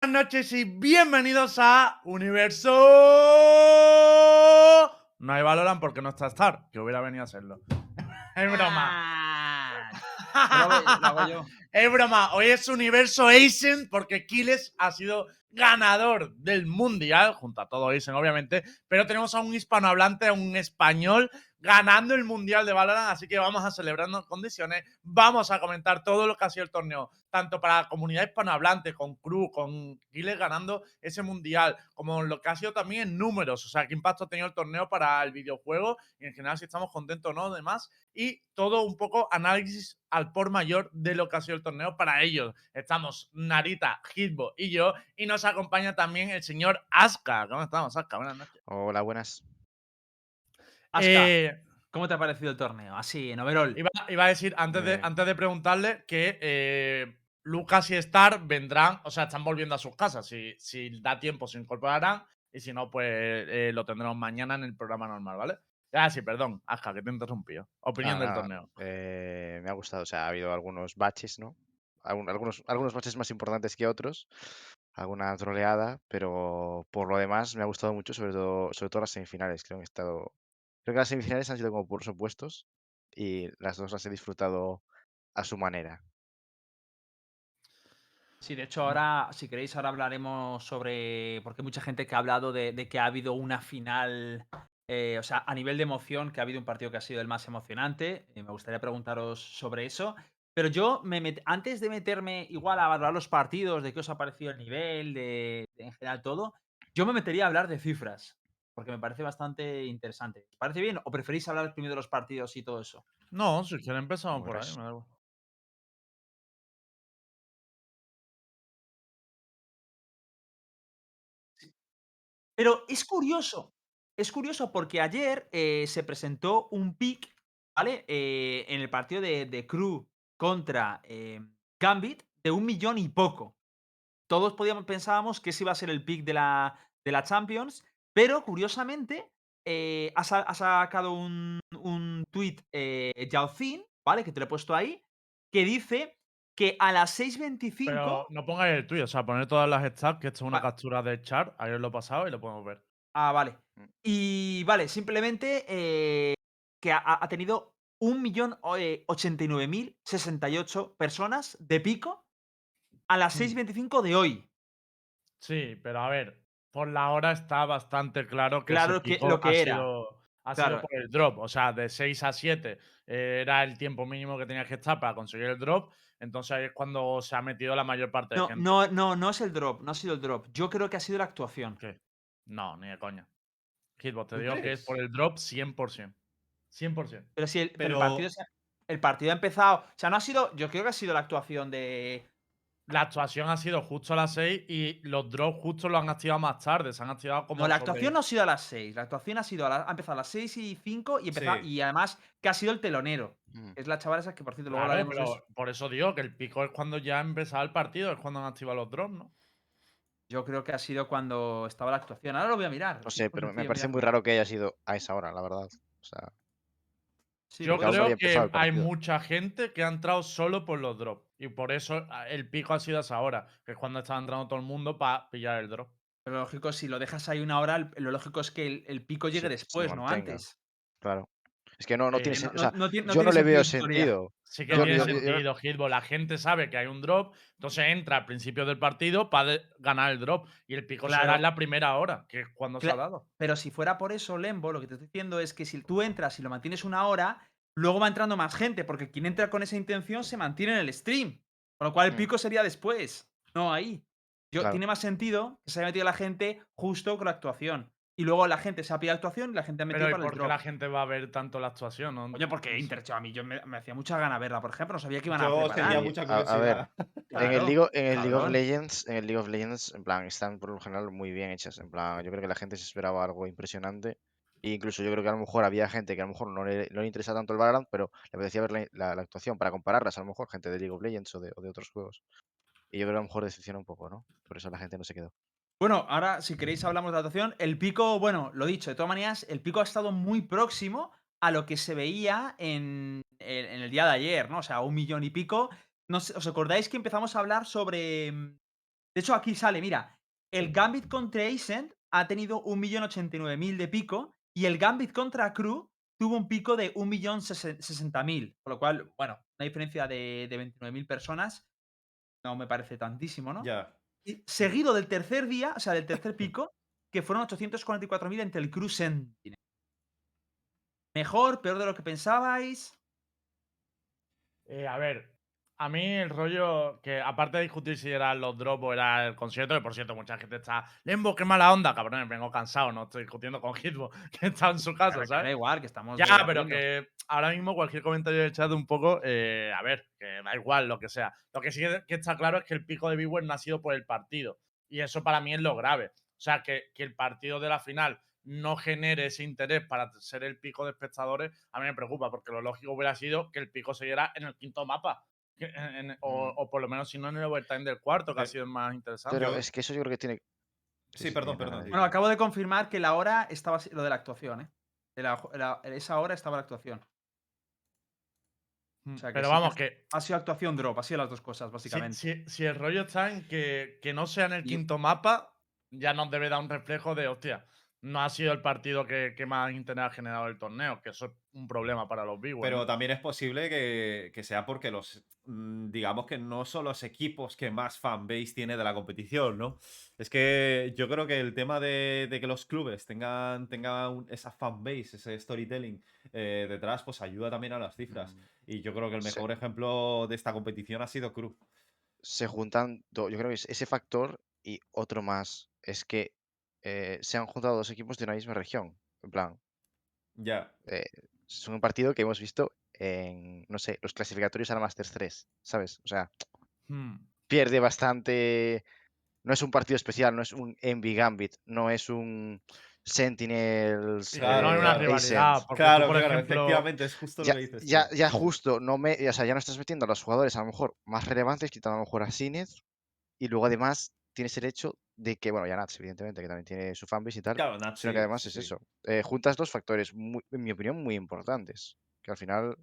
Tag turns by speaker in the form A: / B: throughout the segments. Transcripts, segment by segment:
A: Buenas noches y bienvenidos a Universo. No hay Valorant porque no está Star, que hubiera venido a serlo. Es broma.
B: Ah. Lo hago- lo hago yo.
A: Es broma. Hoy es Universo Asian porque Kiles ha sido ganador del mundial, junto a todo Asian, obviamente. Pero tenemos a un hispanohablante, a un español, ganando el mundial de Valorant. Así que vamos a celebrarnos en condiciones. Vamos a comentar todo lo que ha sido el torneo, tanto para la comunidad hispanohablante, con Cruz, con Kiles ganando ese mundial, como lo que ha sido también en números. O sea, qué impacto ha tenido el torneo para el videojuego y en general si estamos contentos o no, demás y todo un poco análisis al por mayor de lo que ha sido el torneo para ellos. Estamos Narita, Hitbo y yo, y nos acompaña también el señor Aska. ¿Cómo estamos, Aska? Buenas noches.
C: Hola, buenas.
B: Aska,
A: Eh,
B: ¿cómo te ha parecido el torneo? Así, en overall.
A: iba, iba a decir, antes de,
C: Eh.
A: antes de preguntarle, que eh, Lucas y Star vendrán, o sea, están volviendo a sus casas. Si, si da tiempo, se incorporarán, y si no, pues eh, lo tendremos mañana en el programa normal, ¿vale? Ah, sí, perdón, Aska, que te he interrumpido. Opinión
C: Ah,
A: del torneo.
C: eh, me ha gustado, o sea, ha habido algunos baches, ¿no? Algun- algunos, algunos baches más importantes que otros, alguna troleada, pero por lo demás me ha gustado mucho, sobre todo, sobre todo las semifinales. Creo que han estado. Creo que las semifinales han sido como por supuestos y las dos las he disfrutado a su manera.
B: Sí, de hecho, ahora, si queréis, ahora hablaremos sobre. Porque hay mucha gente que ha hablado de, de que ha habido una final. eh, o sea, a nivel de emoción, que ha habido un partido que ha sido el más emocionante. eh, me gustaría preguntaros sobre eso. Pero yo, me met- antes de meterme igual a valorar los partidos, de qué os ha parecido el nivel, de, de en general todo, yo me metería a hablar de cifras. Porque me parece bastante interesante. ¿Os parece bien? ¿O preferís hablar primero de los partidos y todo eso?
A: No, si quieren empezamos
C: Como
A: por ahí. me igual.
B: Pero es curioso, es curioso porque ayer eh, se presentó un pick, ¿vale? Eh, en el partido de, de Crew contra eh, Gambit de un millón y poco. Todos podíamos, pensábamos que ese iba a ser el pick de la, de la Champions, pero curiosamente eh, ha, sa- ha sacado un, un tweet eh, Yaozin, ¿vale? Que te lo he puesto ahí, que dice que a las 6.25...
A: Pero no pongáis el tuyo, o sea, poner todas las stats, que esto es una captura de chart, ayer lo he pasado y lo podemos ver.
B: Ah, vale.
C: Mm.
B: Y vale, simplemente eh, que ha, ha tenido 1.089.068 personas de pico a las
A: Mm.
B: 6.25 de hoy.
A: Sí, pero a ver, por la hora está bastante claro que,
B: Claro que- lo que
A: ha
B: era.
A: sido, ha
B: Claro.
A: sido por el drop. O sea, de 6 a 7 eh, era el tiempo mínimo que tenías que estar para conseguir el drop. Entonces ahí es cuando se ha metido la mayor parte de gente.
B: no, no, no es el drop, no ha sido el drop. Yo creo que ha sido la actuación.
A: ¿Qué? No, ni de coña. Hitbox, te
B: ¿Tú
A: digo que es por el drop 100%. 100%.
B: Pero si el, pero el partido, se ha- el partido ha empezado. O sea, no ha sido. Yo creo que ha sido la actuación de.
A: La actuación ha sido justo a las 6 y los drops justo lo han activado más tarde. Se han activado como.
B: No, la
A: sobre-
B: actuación no ha sido a las 6. La actuación ha sido a la- ha empezado a las 6 y 5 y, empezado-
D: Sí.
B: y además que ha sido el telonero.
C: Mm.
B: Es la chavala esa que, por cierto, luego
A: Claro, pero
B: eso.
A: por eso digo que el pico es cuando ya ha empezado el partido, es cuando han activado los drops, ¿no?
B: Yo creo que ha sido cuando estaba la actuación. Ahora lo voy a mirar.
C: No sé, pero me parece muy raro que haya sido a esa hora, la verdad. O sea,
B: Sí,
A: Yo creo que hay mucha gente que ha entrado solo por los drops. Y por eso ah, el pico ha sido a esa hora, que es cuando está entrando todo el mundo para pillar el drop.
B: Pero lo lógico, si lo dejas ahí una hora, lo lógico es que el, el pico llegue
C: Sí,
B: después, no
C: mantenga.
B: antes.
C: claro. Es que no, no
A: Eh,
C: tiene
A: no-
C: o
B: no-
C: sea,
B: no tiene- no
C: yo no le veo
B: sentido.
A: Sí que
C: Yo-
A: tiene
C: yo-
A: sentido, Hitbo. La gente sabe que hay un drop, entonces entra al principio del partido para ganar el drop. Y el pico será
B: Claro.
A: en la primera hora, que es cuando se ha dado.
B: Pero si fuera por eso, Lembo, lo que te estoy diciendo es que si tú entras y lo mantienes una hora, luego va entrando más gente, porque quien entra con esa intención se mantiene en el stream. Con lo cual el
C: Mm.
B: pico sería después, no ahí. Yo,
C: Claro.
B: Tiene más sentido que se haya metido la gente justo con la actuación. Y luego la gente se ha pillado actuación y la gente ha metido
A: Pero ¿y
B: para el
A: por qué
B: drop.
A: la gente va a ver tanto la actuación? No,
B: Coño, porque. Intercho, a mí yo me, me hacía mucha gana verla, por ejemplo, no sabía que iban a
D: Yo
B: preparar.
D: tenía
C: Y,
D: mucha
C: a- a ver. En el,
B: Claro,
C: League, of- en el League of. Legends, en el League of Legends, en plan, están por lo general muy bien hechas. En plan, yo creo que la gente se esperaba algo impresionante. E incluso yo creo que a lo mejor había gente que a lo mejor no le, no le interesa tanto el Valorant, pero le apetecía ver la, actuación para compararlas, a lo mejor, gente de League of Legends o de, otros juegos. Y yo creo que a lo mejor decepciona un poco, ¿no? Por eso la gente no se quedó.
B: Bueno, ahora si queréis hablamos de actuación. El pico, bueno, lo dicho, de todas maneras, el pico ha estado muy próximo a lo que se veía en, en- el día de ayer, ¿no? O sea, un millón y pico. No sé, ¿Os acordáis que empezamos a hablar sobre mm, De hecho, aquí sale, mira, el Gambit contra Ascent ha tenido 1.089.000 de pico y el Gambit contra Crew tuvo un pico de 1.060.000. Por lo cual, bueno, una diferencia de, de 29.000 personas no me parece tantísimo, ¿no?
D: Ya.
B: Seguido del tercer día, o sea, del tercer pico, que fueron 844.000 entre el Crew Sentinel. Mejor, peor de lo que pensabais.
A: Eh, a ver, a mí el rollo que, aparte de discutir si eran los drops o era el concierto, que por cierto, mucha gente está. Lembo, qué mala onda, cabrones, vengo cansado, no estoy discutiendo con Hitbo, que está en su casa, ¿sabes?
B: Da igual, que estamos.
A: Ya, pero que ahora mismo cualquier comentario del chat un poco, eh, a ver, que da igual lo que sea. Lo que sí que está claro es que el pico de Beware no ha sido por el partido. Y eso para mí es lo grave. O sea, que, que el partido de la final no genere ese interés para ser el pico de espectadores, a mí me preocupa, porque lo lógico hubiera sido que el pico siguiera en el quinto mapa. En- en- o, o por lo menos si no en el overtime del cuarto, que ha
D: Eh,
A: sido más interesante.
C: Pero es que eso yo creo que tiene.
D: Sí, perdón,
C: dime,
D: perdón.
C: dime.
B: Bueno, acabo de confirmar que la hora estaba. Lo de la actuación, ¿eh? De la- la- en esa hora estaba la actuación.
A: Mm,
B: o sea, que
A: pero
B: sí
A: vamos, que
B: Ha sido actuación drop, ha sido las dos cosas,
A: Si,
B: básicamente.
A: si- si el rollo está en que, que no sea en el
B: Y-
A: quinto mapa, ya nos debe dar un reflejo de, hostia, no ha sido el partido que, que más interés ha generado el torneo, que eso es un problema para los viewers.
D: Pero
A: ¿no?
D: también es posible que, que sea porque los, mm, digamos que no son los equipos que más fanbase tiene de la competición, ¿no? Es que yo creo que el tema de, de que los clubes tengan, tengan un- esa fanbase, ese storytelling eh, detrás, pues ayuda también a las cifras.
C: Mm,
D: Y yo creo que el
C: Sí.
D: mejor ejemplo de esta competición ha sido Cruz.
C: Se juntan. Yo creo que es ese factor y otro más. Es que eh, se han juntado dos equipos de una misma región. En plan,
D: Ya.
C: es un partido que hemos visto en, no sé, los clasificatorios a la Masters 3, ¿sabes? O sea,
A: Hmm.
C: pierde bastante. No es un partido especial, no es un Envy Gambit, no es un Sentinels.
D: Claro,
A: no hay una
D: claro.
A: rivalidad. Porque
D: Claro,
A: tú, por
D: claro,
A: ejemplo,
D: efectivamente, es justo
C: Ya,
D: lo que dices.
C: ya, ya justo, no me, o sea, ya no estás metiendo a los jugadores a lo mejor más relevantes, quitando a lo mejor a Sinez, y luego además tienes el hecho de que, bueno, ya Nats, evidentemente, que también tiene su fanbase y tal,
D: Claro, Nat,
C: sino
D: sí,
C: que además
D: sí,
C: es eso. eh, juntas dos factores, muy- en mi opinión, muy importantes, que al final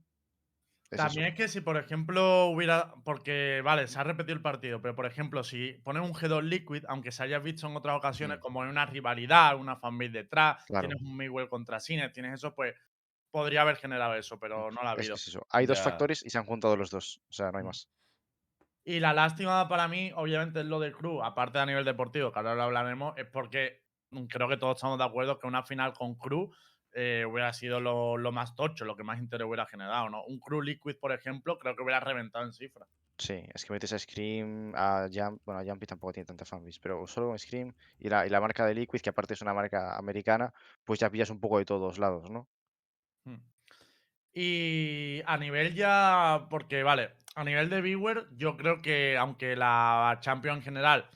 C: es eso.
A: También es que si, por ejemplo, hubiera. Porque, vale, se ha repetido el partido, pero por ejemplo, si pones un G2 Liquid, aunque se haya visto en otras ocasiones como en una rivalidad, una fanbase detrás,
C: Claro.
A: tienes un Miguel contra Cines, tienes eso, pues podría haber generado eso, pero no lo ha
C: Es que
A: habido.
C: es eso. Hay dos
D: Ya.
C: factores y se han juntado los dos, o sea, no hay más.
A: Y la lástima para mí, obviamente, es lo del club, aparte de a nivel deportivo, que ahora lo hablaremos, es porque creo que todos estamos de acuerdo que una final con Cruz eh, hubiera sido lo, lo más tocho, lo que más interés hubiera generado, ¿no? Un Cruz Liquid, por ejemplo, creo que hubiera reventado en cifras.
C: Sí, es que metes a Scream, a Jump, bueno, a Jumpy tampoco tiene tanta fanbase, pero solo con Scream y la, y la marca de Liquid, que aparte es una marca americana, pues ya pillas un poco de todos lados, ¿no?
A: Hmm. Y a nivel ya, porque vale, a nivel de viewer, yo creo que aunque la Champions en general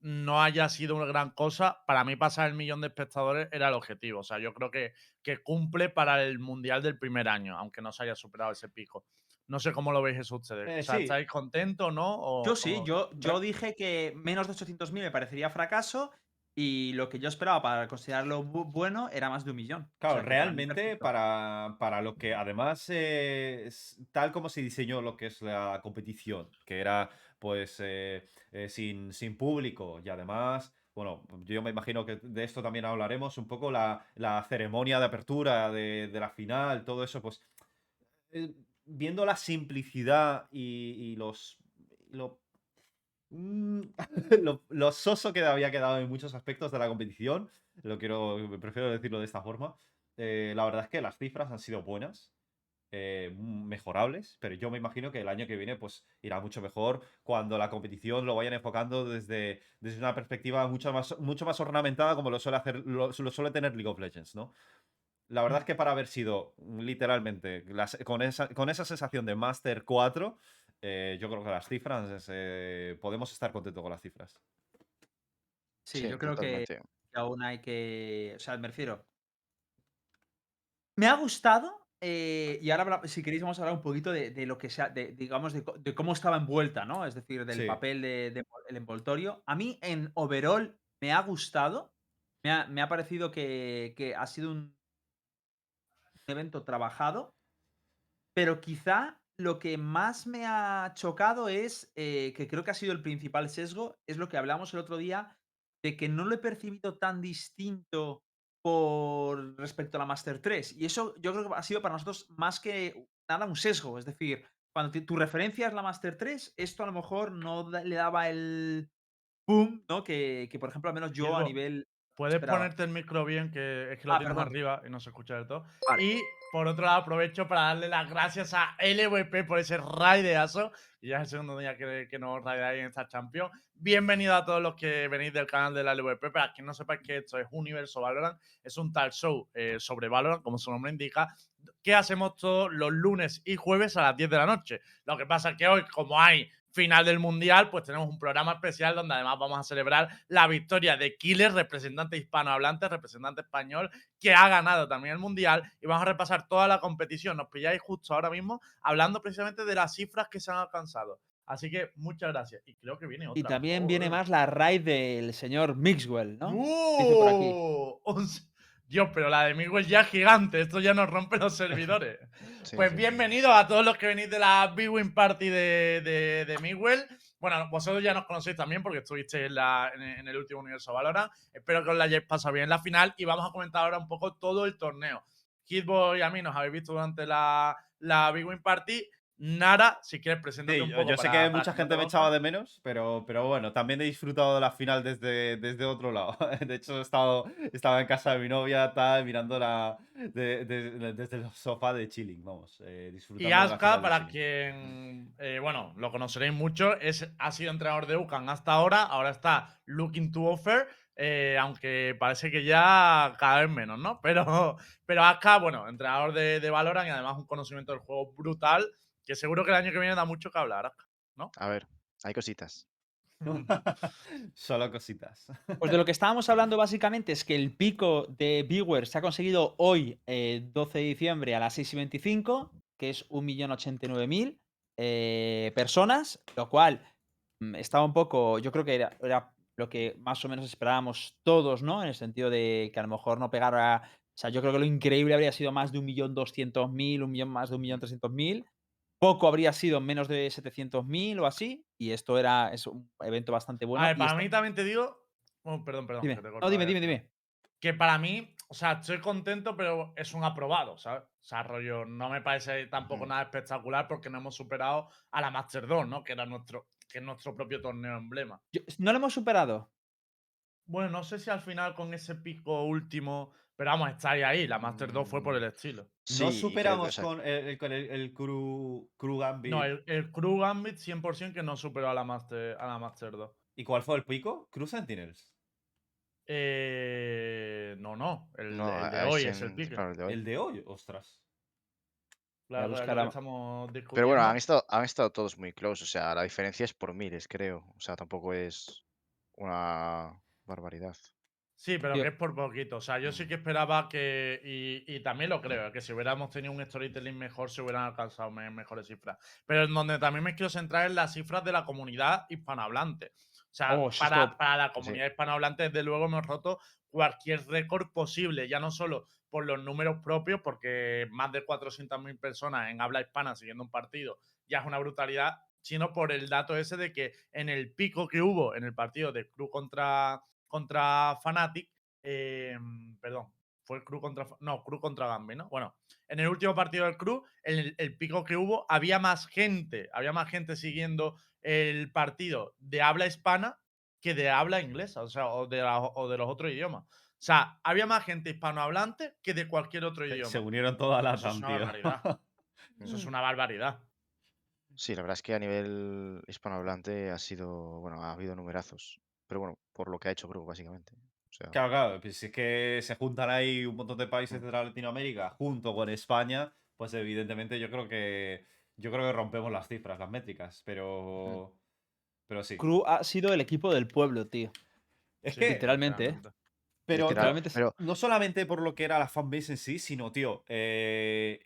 A: no haya sido una gran cosa, para mí pasar el millón de espectadores era el objetivo. O sea, yo creo que, que cumple para el Mundial del primer año, aunque no se haya superado ese pico. No sé cómo lo veis eso ustedes.
D: Eh,
A: o sea,
D: sí.
A: ¿estáis contentos o no? O-
B: Yo sí,
A: o-
B: yo, yo dije que menos de 800.000 me parecería fracaso y lo que yo esperaba para considerarlo bu- bueno era más de un millón. O
D: Claro,
B: sea,
D: realmente para, para lo que además eh, es tal como se diseñó lo que es la competición, que era pues eh, eh, sin, sin público y además, bueno, yo me imagino que de esto también hablaremos, un poco la, la ceremonia de apertura de, de la final, todo eso, pues eh, viendo la simplicidad y, y los... Lo, lo, lo soso que había quedado en muchos aspectos de la competición, lo quiero, prefiero decirlo de esta forma. eh, la verdad es que las cifras han sido buenas, eh, mejorables, pero yo me imagino que el año que viene pues irá mucho mejor cuando la competición lo vayan enfocando desde, desde una perspectiva mucho más, mucho más ornamentada como lo suele hacer, lo, lo suele tener League of Legends, ¿no? La verdad es que para haber sido mm, literalmente las- con, esa, con esa sensación de Master 4, eh, yo creo que las cifras, eh, podemos estar contentos con las cifras.
B: Sí, yo creo que, aún hay que. O sea, me refiero. Me ha gustado. eh, y ahora, si queréis, vamos a hablar un poquito de, de lo que sea, de, digamos, de, cómo estaba envuelta, ¿no? Es decir, del
D: Sí.
B: papel del de, el envoltorio. A mí, en overall, me ha gustado. Me ha, me ha parecido que, que ha sido un evento trabajado. Pero quizá lo que más me ha chocado es, eh, que creo que ha sido el principal sesgo, es lo que hablamos el otro día, de que no lo he percibido tan distinto por respecto a la Master 3. Y eso yo creo que ha sido para nosotros más que nada un sesgo. Es decir, cuando tu referencia es la Master 3, esto a lo mejor no le daba el boom, ¿no? Que, que, por ejemplo, al menos yo a nivel
A: Puedes ponerte el micro bien, que es que lo
B: Ah,
A: tienes
B: perdón.
A: arriba y no se escucha del todo.
B: Vale.
A: Y por otro lado, aprovecho para darle las gracias a LVP por ese raideazo. Y ya es el segundo día que, que nos raideáis en esta Champions. Bienvenido a todos los que venís del canal de la LVP. Para quien no sepáis que esto es Universo Valorant, es un tal show eh, sobre Valorant, como su nombre indica, que hacemos todos los lunes y jueves a las 10 de la noche. Lo que pasa es que hoy, como hay final del Mundial, pues tenemos un programa especial donde además vamos a celebrar la victoria de Killer, representante hispanohablante, representante español, que ha ganado también el Mundial. Y vamos a repasar toda la competición. Nos pilláis justo ahora mismo hablando precisamente de las cifras que se han alcanzado. Así que muchas gracias. Y creo que viene otra.
B: Y también viene
A: Joder.
B: más la raid del señor Mixwell, ¿no? Dice
A: Dios, pero la de Miguel ya es gigante. Esto ya nos rompe los servidores.
C: Sí,
A: Pues
C: sí,
A: bienvenidos a todos los que venís de la Big Win Party de, de, de Miguel. Bueno, vosotros ya nos conocéis también porque estuvisteis en, el- en el último universo Valorant. Espero que os la hayáis pasado bien en la final y vamos a comentar ahora un poco todo el torneo. Hitboy y a mí nos habéis visto durante la, la Big Win Party. Nara, si quieres presentar
D: Sí,
A: un
D: yo,
A: poco.
D: yo sé
A: para-
D: que mucha gente
A: te
D: me echaba de menos, pero, pero bueno, también he disfrutado de la final desde, desde otro lado. De hecho, he estado, estaba en casa de mi novia, tal, mirando la, de- de- de- desde el sofá de chilling, vamos, eh, disfrutando
A: Y Aska, para quien, eh, bueno, lo conoceréis mucho, es, ha sido entrenador de UCAN hasta ahora, ahora está looking to offer, eh, aunque parece que ya cada vez menos, ¿no? Pero, pero Aska, bueno, entrenador de, de Valorant y además un conocimiento del juego brutal, que seguro que el año que viene da mucho que hablar, Aska.
C: A ver, hay cositas.
D: Solo cositas.
B: Pues de lo que estábamos hablando básicamente es que el pico de viewers se ha conseguido hoy, eh, 12 de diciembre, a las 6 y 25, que es 1.089.000 eh, personas, lo cual mm, estaba un poco, yo creo que era, era lo que más o menos esperábamos todos, ¿no? En el sentido de que a lo mejor no pegara, o sea, yo creo que lo increíble habría sido más de 1.200.000, un millón más de 1.300.000. Poco habría sido menos de 700.000 o así, y esto era es un evento bastante bueno.
A: a ver, para mí también te digo, oh, perdón, perdón.
B: Dime.
A: que te
B: No, dime, dime,
A: final.
B: dime.
A: que para mí, o sea, estoy contento, pero es un aprobado, ¿sabes? O sea, rollo, no me parece tampoco nada espectacular porque no hemos superado a la Master 2, ¿no? Que era nuestro, que es nuestro propio torneo emblema.
B: Yo- no lo hemos superado.
A: Bueno, no sé si al final con ese pico último, pero vamos, estáis ahí. La Master 2 fue por el estilo.
C: Sí,
D: no superamos con el, el- con el, el Crew, Crew Gambit.
A: No, el, el Crew Gambit 100% que no superó a la Master, a la Master 2.
D: ¿Y cuál fue el pico? Crew Sentinels.
A: Eh, no, no, el,
C: no,
A: el de hoy es el
C: claro, el de hoy.
D: El de hoy, ostras.
A: Claro,
B: Voy a
A: es
B: buscar
A: lo que
B: a-
A: estamos
C: Pero bueno, han estado, han estado todos muy close. O sea, la diferencia es por miles, creo. O sea, tampoco es una barbaridad.
A: Sí, pero que es por poquito. O sea, yo sí que esperaba que, y, y también lo creo, que si hubiéramos tenido un storytelling mejor, se hubieran alcanzado me- mejores cifras. Pero en donde también me quiero centrar en las cifras de la comunidad hispanohablante. O sea,
B: Oh,
A: para, para la comunidad hispanohablante, desde luego, hemos roto cualquier récord posible, ya no solo por los números propios, porque más de 400.000 personas en habla hispana siguiendo un partido ya es una brutalidad, sino por el dato ese de que en el pico que hubo en el partido de Cruz contra, contra Fnatic, eh, perdón, fue el Cruz contra. No, Cruz contra Gambi, ¿no? Bueno, en el último partido del Cruz, en el, el pico que hubo, había más gente, había más gente siguiendo el partido de habla hispana que de habla inglesa, o sea, o de, la- o de los otros idiomas. O sea, había más gente hispanohablante que de cualquier otro idioma.
D: se unieron todas las
A: Eso es una
D: tío.
A: barbaridad. Eso es una barbaridad.
C: Sí, la verdad es que a nivel hispanohablante ha sido, bueno, ha habido numerazos. Pero bueno, por lo que ha hecho Crew, básicamente. O sea,
D: Claro, claro, pues si es que se juntan ahí un montón de países
C: Mm.
D: de la Latinoamérica junto con España, pues evidentemente yo creo que yo creo que rompemos las cifras, las métricas, pero pero sí.
B: Crew ha sido el equipo del pueblo, tío.
D: Es
A: Sí,
D: que
B: literalmente, ¿eh? literalmente
C: pero
D: no solamente por lo que era la fanbase en sí, sino, tío, eh,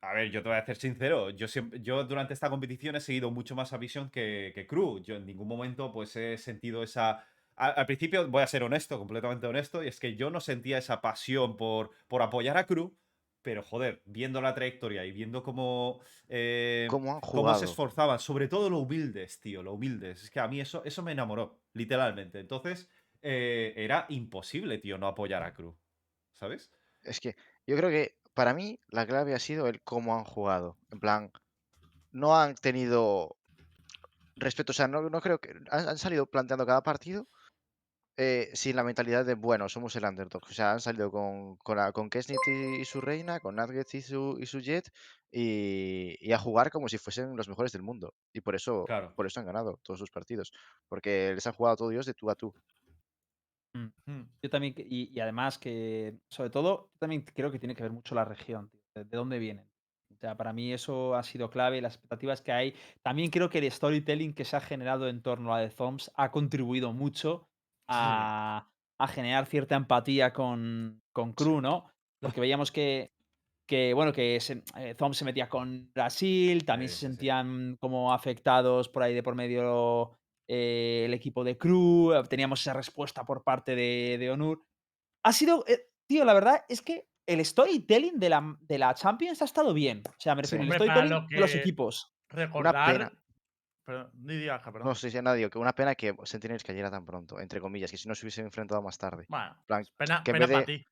D: a ver, yo te voy a ser sincero, yo, siempre, yo durante esta competición he seguido mucho más a Vision que, que Crew. Yo en ningún momento pues he sentido esa... Al principio voy a ser honesto, completamente honesto, y es que yo no sentía esa pasión por, por apoyar a Crew, pero joder, viendo la trayectoria y viendo cómo, eh,
C: ¿Cómo han
D: cómo se esforzaban, sobre todo lo humildes, tío, lo humildes. Es que a mí eso, eso me enamoró, literalmente. Entonces, eh, era imposible, tío, no apoyar a Cruz, ¿sabes?
C: Es que yo creo que para mí la clave ha sido el cómo han jugado. En plan, no han tenido respeto, o sea, no, no creo que han, han salido planteando cada partido eh, sin la mentalidad de, bueno, somos el underdog. O sea, han salido con, con, la- con Kesnit y, y su reina, con Nuggets y su, y su Jet, y, y a jugar como si fuesen los mejores del mundo. Y por eso,
D: Claro.
C: por eso han ganado todos sus partidos. Porque les han jugado a todos ellos de tú a tú.
B: Yo también, y, y además que, sobre todo, yo también creo que tiene que ver mucho la región, tío, de, de dónde vienen. O sea, para mí eso ha sido clave, las expectativas que hay. También creo que el storytelling que se ha generado en torno a The Thumbs ha contribuido mucho a, a generar cierta empatía con, con Crew, ¿no? Porque veíamos que, que bueno, que se, eh, Thumbs se metía con Brasil, también
D: Sí,
B: se
D: sí.
B: sentían como afectados por ahí de por medio eh, el equipo de Crew, eh, teníamos esa respuesta por parte de, de Onur. Ha sido, eh, tío, la verdad es que el storytelling de la, de la Champions ha estado bien. O sea, me
C: Sí.
B: refiero, el
A: Hombre, para
B: storytelling
A: lo
B: de los equipos.
A: Recordar.
C: pena.
A: Perdón, di, di, Ángel, perdón.
C: No sé si nada, digo que una pena que Sentinels cayera tan pronto, entre comillas, que si no se hubiesen enfrentado más tarde.
A: Bueno,
C: plan,
A: pena,
C: que
A: para
C: de-
A: ti.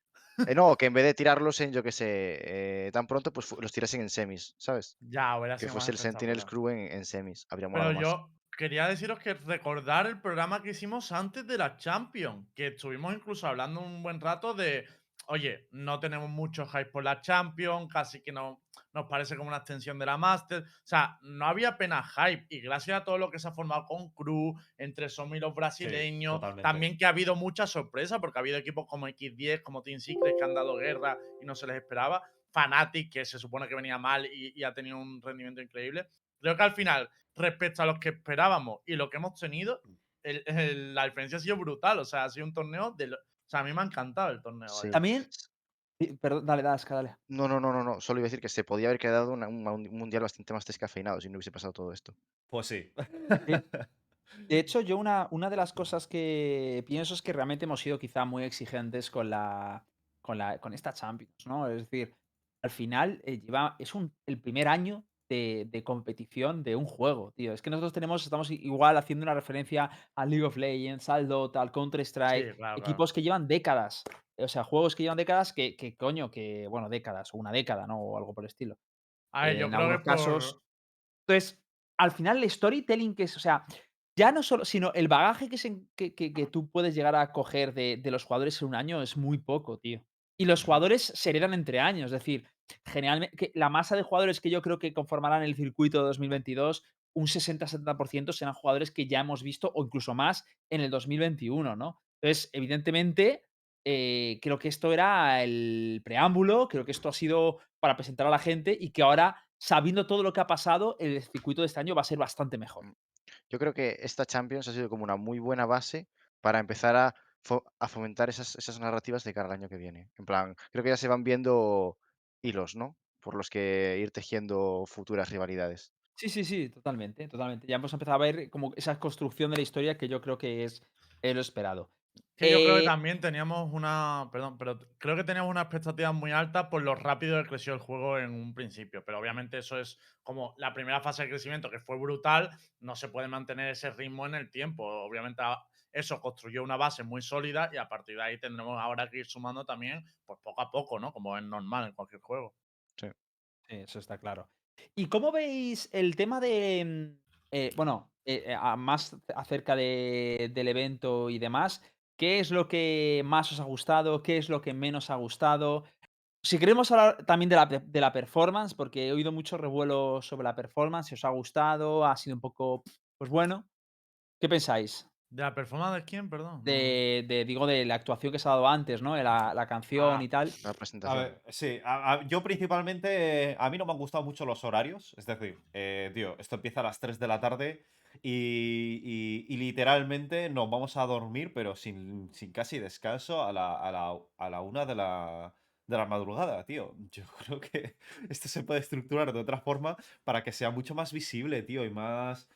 C: Eh, no, que en vez de tirarlos en, yo que sé, eh, tan pronto, pues los tirasen en semis, ¿sabes?
A: Ya, hubiera
C: Que fuese el Sentinels. Crew en, en semis. Habría molado
A: Pero
C: más.
A: Quería deciros que recordar el programa que hicimos antes de la Champions, que estuvimos incluso hablando un buen rato de, oye, no tenemos mucho hype por la Champions, casi que no, nos parece como una extensión de la Master. O sea, no había apenas hype y gracias a todo lo que se ha formado con Cruz, entre Somi y los brasileños,
D: totalmente.
A: también que ha habido mucha sorpresa, porque ha habido equipos como X10, como Team Secret que han dado guerra y no se les esperaba. Fanatic, que se supone que venía mal y, y ha tenido un rendimiento increíble. Creo que al final, respecto a los que esperábamos y lo que hemos tenido, el- el- la diferencia ha sido brutal. O sea, ha sido un torneo de... lo- O sea, a mí me ha encantado el torneo.
C: Sí.
A: vaya.
B: También. Perdón, dale, dale, Aska, dale.
C: No, no, no, no, no. Solo iba a decir que se podía haber quedado una- un, un mundial bastante más descafeinado si no hubiese pasado todo esto.
D: Pues sí.
B: De hecho, yo una, una de las cosas que pienso es que realmente hemos sido quizá muy exigentes con la con la con esta Champions, ¿no? Es decir, al final eh, lleva es un el primer año de, de competición de un juego, tío. Es que nosotros tenemos estamos igual haciendo una referencia al League of Legends, al Dota, al Counter Strike,
A: Sí, claro,
B: equipos que llevan décadas, o sea, juegos que llevan décadas que, que coño, que bueno, décadas o una década, ¿no? O algo por el estilo.
A: A ver,
B: eh,
A: yo
B: en
A: creo que
B: algunos
A: por...
B: casos, entonces, al final, el storytelling que es, o sea, ya no solo, sino el bagaje que, se- que, que- que tú puedes llegar a coger de, de los jugadores en un año es muy poco, tío. Y los jugadores se heredan entre años, es decir, generalmente, la masa de jugadores que yo creo que conformarán el circuito de 2022, un 60-70% serán jugadores que ya hemos visto, o incluso más, en el 2021, ¿no? Entonces, evidentemente, eh, creo que esto era el preámbulo, creo que esto ha sido para presentar a la gente y que ahora, sabiendo todo lo que ha pasado, el circuito de este año va a ser bastante mejor.
C: Yo creo que esta Champions ha sido como una muy buena base para empezar a fomentar esas, esas narrativas de cara al año que viene. En plan, creo que ya se van viendo hilos, ¿no? Por los que ir tejiendo futuras rivalidades.
B: Sí, sí, sí, totalmente, totalmente. Ya hemos empezado a ver como esa construcción de la historia que yo creo que es lo esperado.
A: Que yo creo que
B: Eh,
A: también teníamos una. Perdón, pero creo que teníamos una expectativa muy alta por lo rápido que creció el juego en un principio. Pero obviamente eso es como la primera fase de crecimiento que fue brutal. No se puede mantener ese ritmo en el tiempo. Obviamente a- eso construyó una base muy sólida y a partir de ahí tendremos ahora que ir sumando también, pues poco a poco, ¿no? Como es normal en cualquier juego.
B: Sí, eso está claro. ¿Y cómo veis el tema de, mm, eh, bueno, eh, eh, más acerca de- del evento y demás? ¿Qué es lo que más os ha gustado? ¿Qué es lo que menos ha gustado? Si queremos hablar también de la, de la performance, porque he oído mucho revuelo sobre la performance, si os ha gustado, ha sido un poco, pues bueno, ¿qué pensáis?
A: ¿De la performance de quién, perdón?
B: De, de, digo, de la actuación que se ha dado antes, ¿no? De la, la canción
A: Ah,
B: y tal.
C: La
D: A
C: presentación.
D: ver, sí, a- a- yo principalmente, a mí no me han gustado mucho los horarios, es decir, eh, tío, esto empieza a las 3 de la tarde y, y- y literalmente nos vamos a dormir, pero sin, sin casi descanso, a la, a la, a la una de la, de la madrugada, tío. Yo creo que esto se puede estructurar de otra forma para que sea mucho más visible, tío, y más,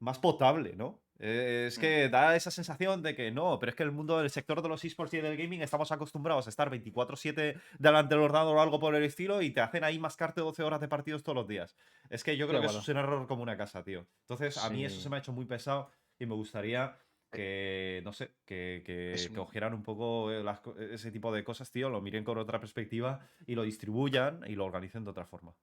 D: más potable, ¿no? Eh, Es
C: Mm.
D: que da esa sensación de que no, pero es que el mundo del sector de los esports y del gaming estamos acostumbrados a estar 24/7 delante del ordenador o algo por el estilo y te hacen ahí mascarte 12 horas de partidos todos los días. Es que yo creo que eso es un error como una casa, tío. Entonces, a mí eso se me ha hecho muy pesado y me gustaría que, no sé, que, que,
C: Es
D: que
C: mu-
D: cogieran un poco eh, las ese tipo de cosas, tío, lo miren con otra perspectiva y lo distribuyan y lo organicen de otra forma.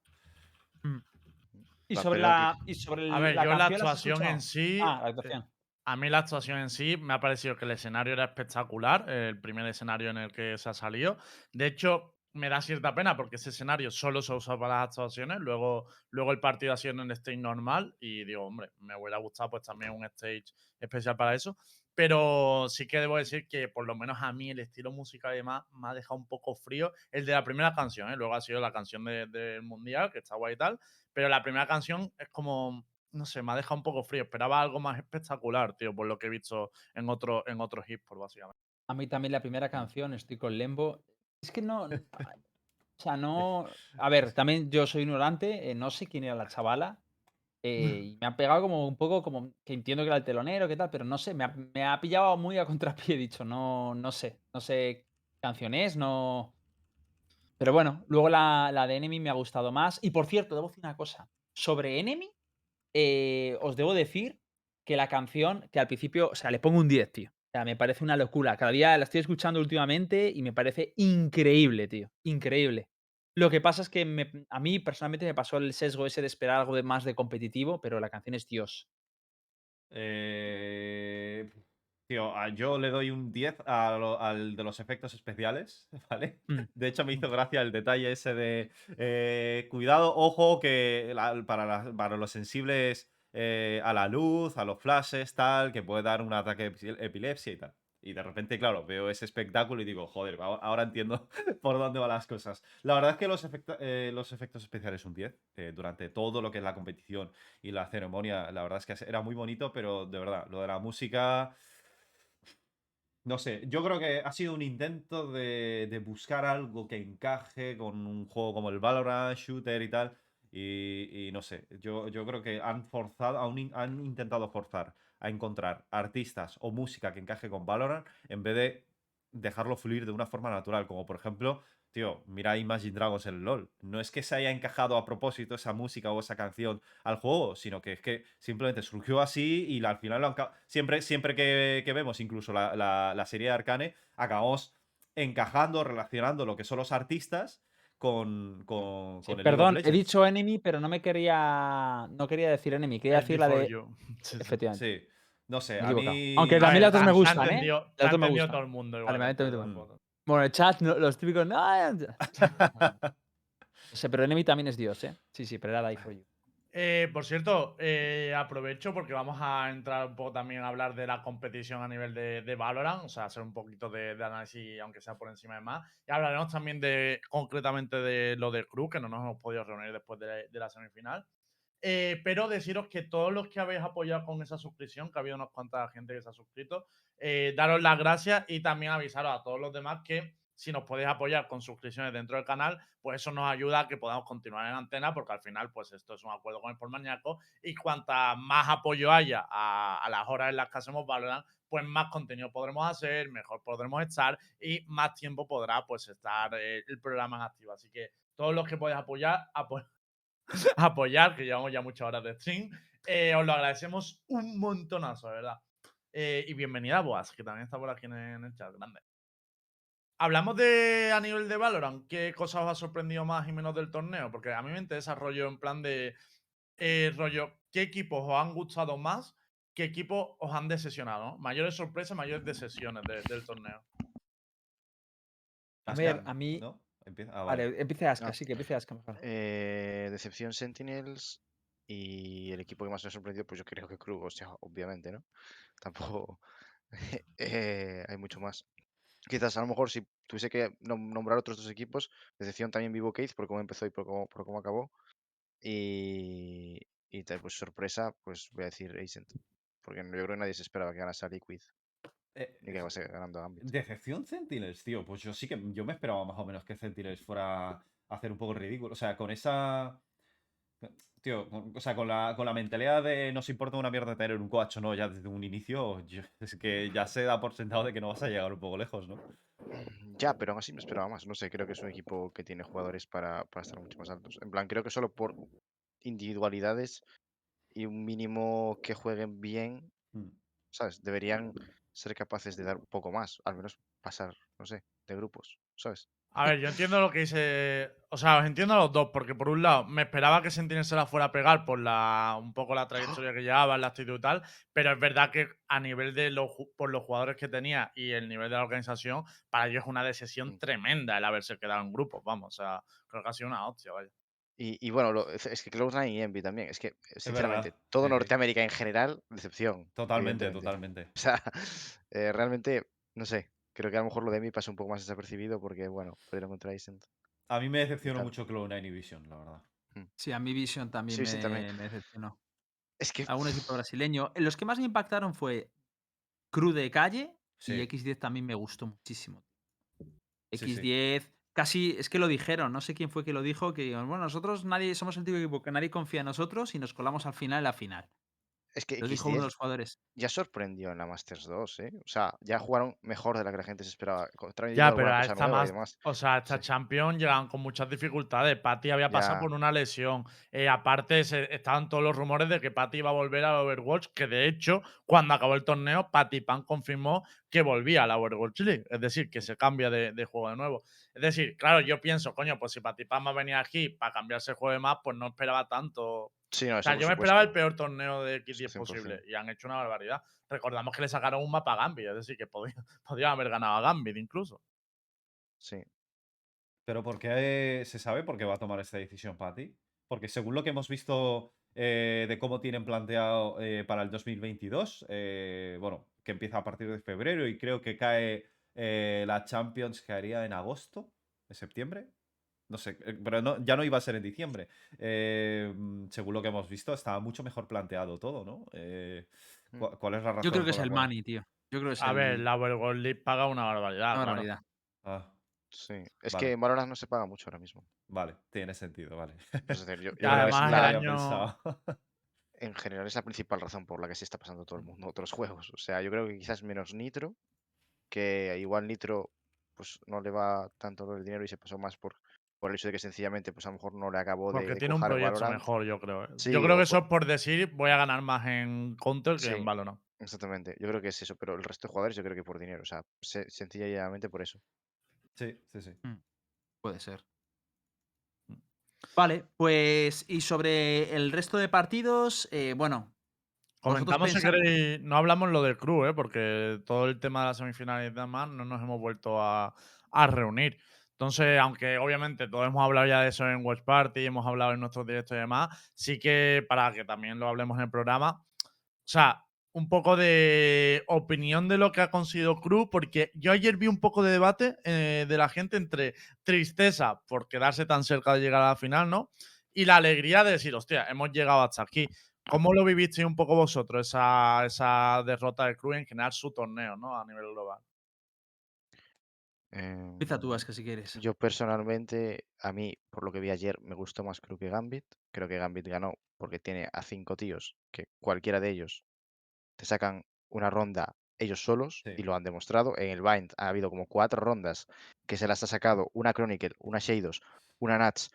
B: Y sobre la, y sobre el-
A: A ver,
B: la
A: yo la
B: canción, ¿la has
A: actuación en sí.
B: Ah, la actuación.
A: A mí la actuación en sí me ha parecido que el escenario era espectacular, el primer escenario en el que se ha salido. De hecho, me da cierta pena porque ese escenario solo se usa para las actuaciones, luego, luego el partido ha sido en el stage normal y digo, hombre, me hubiera gustado pues también un stage especial para eso. Pero sí que debo decir que por lo menos a mí el estilo musical y demás me ha dejado un poco frío. El de la primera canción, ¿eh? luego ha sido la canción de- del Mundial, que está guay y tal. Pero la primera canción es como, no sé, me ha dejado un poco frío. Esperaba algo más espectacular, tío, por lo que he visto en, otro, en otros esports, básicamente.
B: A mí también la primera canción, estoy con Lembo. Es que no. O sea, no. A ver, también yo soy ignorante, eh, no sé quién era la chavala. Eh, y me ha pegado como un poco, como que entiendo que era el telonero, qué tal, pero no sé, me ha, pillado muy a contrapié, dicho, no, no sé, no sé qué canción es, no. Pero bueno, luego la, la de Enemy me ha gustado más. Y por cierto, debo decir una cosa. Sobre Enemy, eh, os debo decir que la canción, que al principio, o sea, le pongo un 10, tío. O sea, me parece una locura. Cada día la estoy escuchando últimamente y me parece increíble, tío. Increíble. Lo que pasa es que me- a mí personalmente me pasó el sesgo ese de esperar algo de más de competitivo, pero la canción es Dios.
D: Eh, tío, a- yo le doy un 10 a lo- al de los efectos especiales, ¿vale?
B: Mm.
D: De hecho, me hizo gracia el detalle ese de eh, cuidado, ojo, que la- para, la- para los sensibles eh, a la luz, a los flashes, tal, que puede dar un ataque de epi- epilepsia y tal. Y de repente, claro, veo ese espectáculo y digo, joder, ahora entiendo por dónde van las cosas. La verdad es que los, efecto- eh, los efectos especiales un 10 eh, durante todo lo que es la competición y la ceremonia, la verdad es que era muy bonito, pero de verdad, lo de la música, no sé, yo creo que ha sido un intento de, de buscar algo que encaje con un juego como el Valorant, Shooter y tal, y, y no sé, yo, yo creo que han forzado, han, han intentado forzar a encontrar artistas o música que encaje con Valorant en vez de dejarlo fluir de una forma natural, como por ejemplo Tío, mira Imagine Dragons en LOL. No es que se haya encajado a propósito esa música o esa canción al juego, sino que es que simplemente surgió así y al final lo han siempre, siempre que, vemos incluso la, la- la serie de Arcane, acabamos encajando, relacionando lo que son los artistas con, con,
B: Sí,
D: con el
B: perdón, he dicho Enemy, pero no me quería. No quería decir Enemy, quería
A: El
B: decir la de.
A: Sí.
B: Efectivamente.
D: Sí, no sé, a mí...
B: Aunque
A: A
B: también las otras me gustan, ¿eh? Las otras me gustan.
A: todo el mundo.
B: Vale,
A: igual, todo
B: el
A: mundo.
B: Bueno, el chat, los típicos. No, pero Enemy también es Dios, ¿eh? Sí, sí, pero era Die for You.
A: Eh, por cierto, eh, aprovecho porque vamos a entrar un poco también a hablar de la competición a nivel de, Valorant, o sea, hacer un poquito de, análisis, aunque sea por encima de más. Y hablaremos también de concretamente de lo de Cruz, que no nos hemos podido reunir después de, de la semifinal. Eh, pero deciros que todos los que habéis apoyado con esa suscripción, que ha habido unas cuantas gente que se ha suscrito, eh, daros las gracias y también avisaros a todos los demás que si nos podéis apoyar con suscripciones dentro del canal, pues eso nos ayuda a que podamos continuar en antena, porque al final, pues esto es un acuerdo con el por maníaco y cuanta más apoyo haya a, a las horas en las que hacemos Valorant, pues más contenido podremos hacer, mejor podremos estar y más tiempo podrá pues estar eh, el programa en activo. Así que todos los que podéis apoyar, apo- apoyar, que llevamos ya muchas horas de stream, eh, os lo agradecemos un montonazo, de verdad. Eh, y bienvenida, Boas, que también está por aquí en el chat, grande. Hablamos de a nivel de Valorant, ¿qué cosas os ha sorprendido más y menos del torneo? Porque a mí me interesa rollo en plan de eh, rollo, ¿qué equipos os han gustado más? ¿Qué equipos os han decepcionado? ¿no? Mayores sorpresas, mayores decepciones de- del torneo.
B: A ver, a mí-
D: ¿no? Empieza- ah, vale.
B: Vale, empiece Aska,
C: No.
B: sí, que empiece Aska mejor.
C: Eh, Decepción Sentinels y el equipo que más me ha sorprendido, pues yo creo que Krug, o sea, obviamente, ¿no? Tampoco eh, hay mucho más. Quizás a lo mejor si tuviese que nom- nombrar otros dos equipos, Decepción también Vivo Case por cómo empezó y por cómo, por cómo acabó. Y, y pues sorpresa, pues voy a decir Ascent. Porque yo creo que nadie se esperaba que ganase a Liquid
D: Eh,
C: ni que acabase ganando a.
D: Decepción Sentinels, tío. Pues yo sí que yo me esperaba más o menos que Sentinels fuera a hacer un poco el ridículo. O sea, con esa. Tío, o sea, con la, con la mentalidad de nos importa una mierda tener un coach o no ya desde un inicio, yo- es que ya se da por sentado de que no vas a llegar un poco lejos, ¿no?
C: Ya, pero aún así me esperaba más. No sé, creo que es un equipo que tiene jugadores para, para estar mucho más altos. En plan, creo que solo por individualidades y un mínimo que jueguen bien,
D: Mm.
C: ¿sabes? Deberían ser capaces de dar un poco más, al menos pasar, no sé, de grupos, ¿sabes?
A: A ver, yo entiendo lo que dice. O sea, os entiendo a los dos, porque por un lado, me esperaba que Sentinel se la fuera a pegar por la un poco la trayectoria que llevaba, la actitud y tal, pero es verdad que a nivel de los por los jugadores que tenía y el nivel de la organización, para ellos es una decisión
C: Mm.
A: tremenda el haberse quedado en grupos, vamos. O sea, creo que ha sido una hostia, vaya.
C: Y, y bueno, lo- es es que Cloud9 y Envy también. Es que, sinceramente, todo
D: sí.
C: Norteamérica en general, decepción.
D: Totalmente, totalmente.
C: O sea, eh, realmente, no sé. Creo que a lo mejor lo de Envy pasa un poco más desapercibido porque, bueno, perdieron contra Ascent.
D: A mí me decepcionó mucho Cloud9 y Vision, la verdad.
B: Sí, a mi Vision también,
C: Sí, sí,
B: me,
C: también.
B: me decepcionó.
C: Es que.
B: Algún equipo brasileño. Los que más me impactaron fue Cru de calle
D: Sí.
B: y X10 también me gustó muchísimo.
D: Sí, sí.
B: X10, casi, es que lo dijeron, no sé quién fue que lo dijo, que bueno, nosotros nadie, somos el tipo de equipo que nadie confía en nosotros y nos colamos al final en la final.
C: Es que
B: Lo dijo uno de
C: X10
B: los jugadores.
C: ya sorprendió en la Masters 2, ¿eh? O sea, ya jugaron mejor de la que la gente se esperaba. Traen
A: Ya, pero a esta más. O sea, esta
C: Sí.
A: Champions llegaban con muchas dificultades. Patty había pasado
C: Ya.
A: por una lesión. Eh, aparte, se- estaban todos los rumores de que Patty iba a volver al Overwatch, que de hecho, cuando acabó el torneo, Patty Pan confirmó que volvía a la Overwatch League. Es decir, que se cambia de, de juego de nuevo. Es decir, claro, yo pienso, coño, pues si Patty Pan va a venir aquí para cambiarse el juego de más, pues no esperaba tanto.
C: Sí, no,
A: O sea, yo me esperaba el peor torneo de X10
C: 100%.
A: posible y han hecho una barbaridad. Recordamos que le sacaron un mapa a Gambit, es decir, que podía- podían haber ganado a Gambit incluso.
C: Sí.
D: Pero ¿por qué se sabe por qué va a tomar esta decisión Patty? Porque según lo que hemos visto eh, de cómo tienen planteado eh, para el 2022, eh, bueno, que empieza a partir de febrero y creo que cae eh, la Champions, caería en agosto, en septiembre. No sé, eh, pero no- ya no iba a ser en diciembre. Eh, según lo que hemos visto, estaba mucho mejor planteado todo, ¿no? Eh,
C: Mm.
D: ¿cu- ¿Cuál es la razón?
B: Yo creo que es el
D: cual?
B: money, tío. Yo creo que es
A: A
B: el,
A: ver, la Overwatch League paga una barbaridad.
B: una
A: claro.
B: barbaridad.
D: Ah,
C: Sí. Es
D: Vale.
C: que en Valorant no se paga mucho ahora mismo.
D: vale, tiene sentido, vale.
C: Es decir, yo, yo que
A: además,
C: la-
A: año-
C: en general es la principal razón por la que se está pasando todo el mundo otros juegos. O sea, yo creo que quizás menos Nitro, que igual Nitro pues no le va tanto del dinero y se pasó más por, por el hecho de que sencillamente pues a lo mejor no le acabó de,
A: Porque
C: de
A: tiene un proyecto
C: Valorant.
A: mejor, yo creo. ¿eh?
C: Sí,
A: yo creo que eso es por decir voy a ganar más en Counter que
C: Sí.
A: en Valorant.
C: Exactamente, yo creo que es eso, pero el resto de jugadores yo creo que por dinero, o sea, se- sencilla y llanamente por eso.
D: Sí, sí, sí.
B: Puede ser. Vale, pues y sobre el resto de partidos, eh, bueno,
A: Comentamos si queréis. No hablamos lo del crew, ¿eh? porque todo el tema de las semifinales y demás no nos hemos vuelto a, a reunir. Entonces, aunque obviamente todos hemos hablado ya de eso en Watch Party, hemos hablado en nuestros directos y demás, sí que para que también lo hablemos en el programa, o sea, un poco de opinión de lo que ha conseguido Cruz, porque yo ayer vi un poco de debate eh, de la gente entre tristeza por quedarse tan cerca de llegar a la final, ¿no? Y la alegría de decir, hostia, hemos llegado hasta aquí. ¿Cómo lo vivisteis un poco vosotros, esa, esa derrota de Cruz en general su torneo, ¿no? A nivel global.
B: empieza tú, Aska, si quieres.
C: Yo personalmente, a mí, por lo que vi ayer, me gustó más creo que Gambit. Creo que Gambit ganó porque tiene a cinco tíos que cualquiera de ellos te sacan una ronda ellos solos
D: Sí.
C: y lo han demostrado. En el Bind ha habido como cuatro rondas que se las ha sacado una Chronicle, una Shadows, una Nats,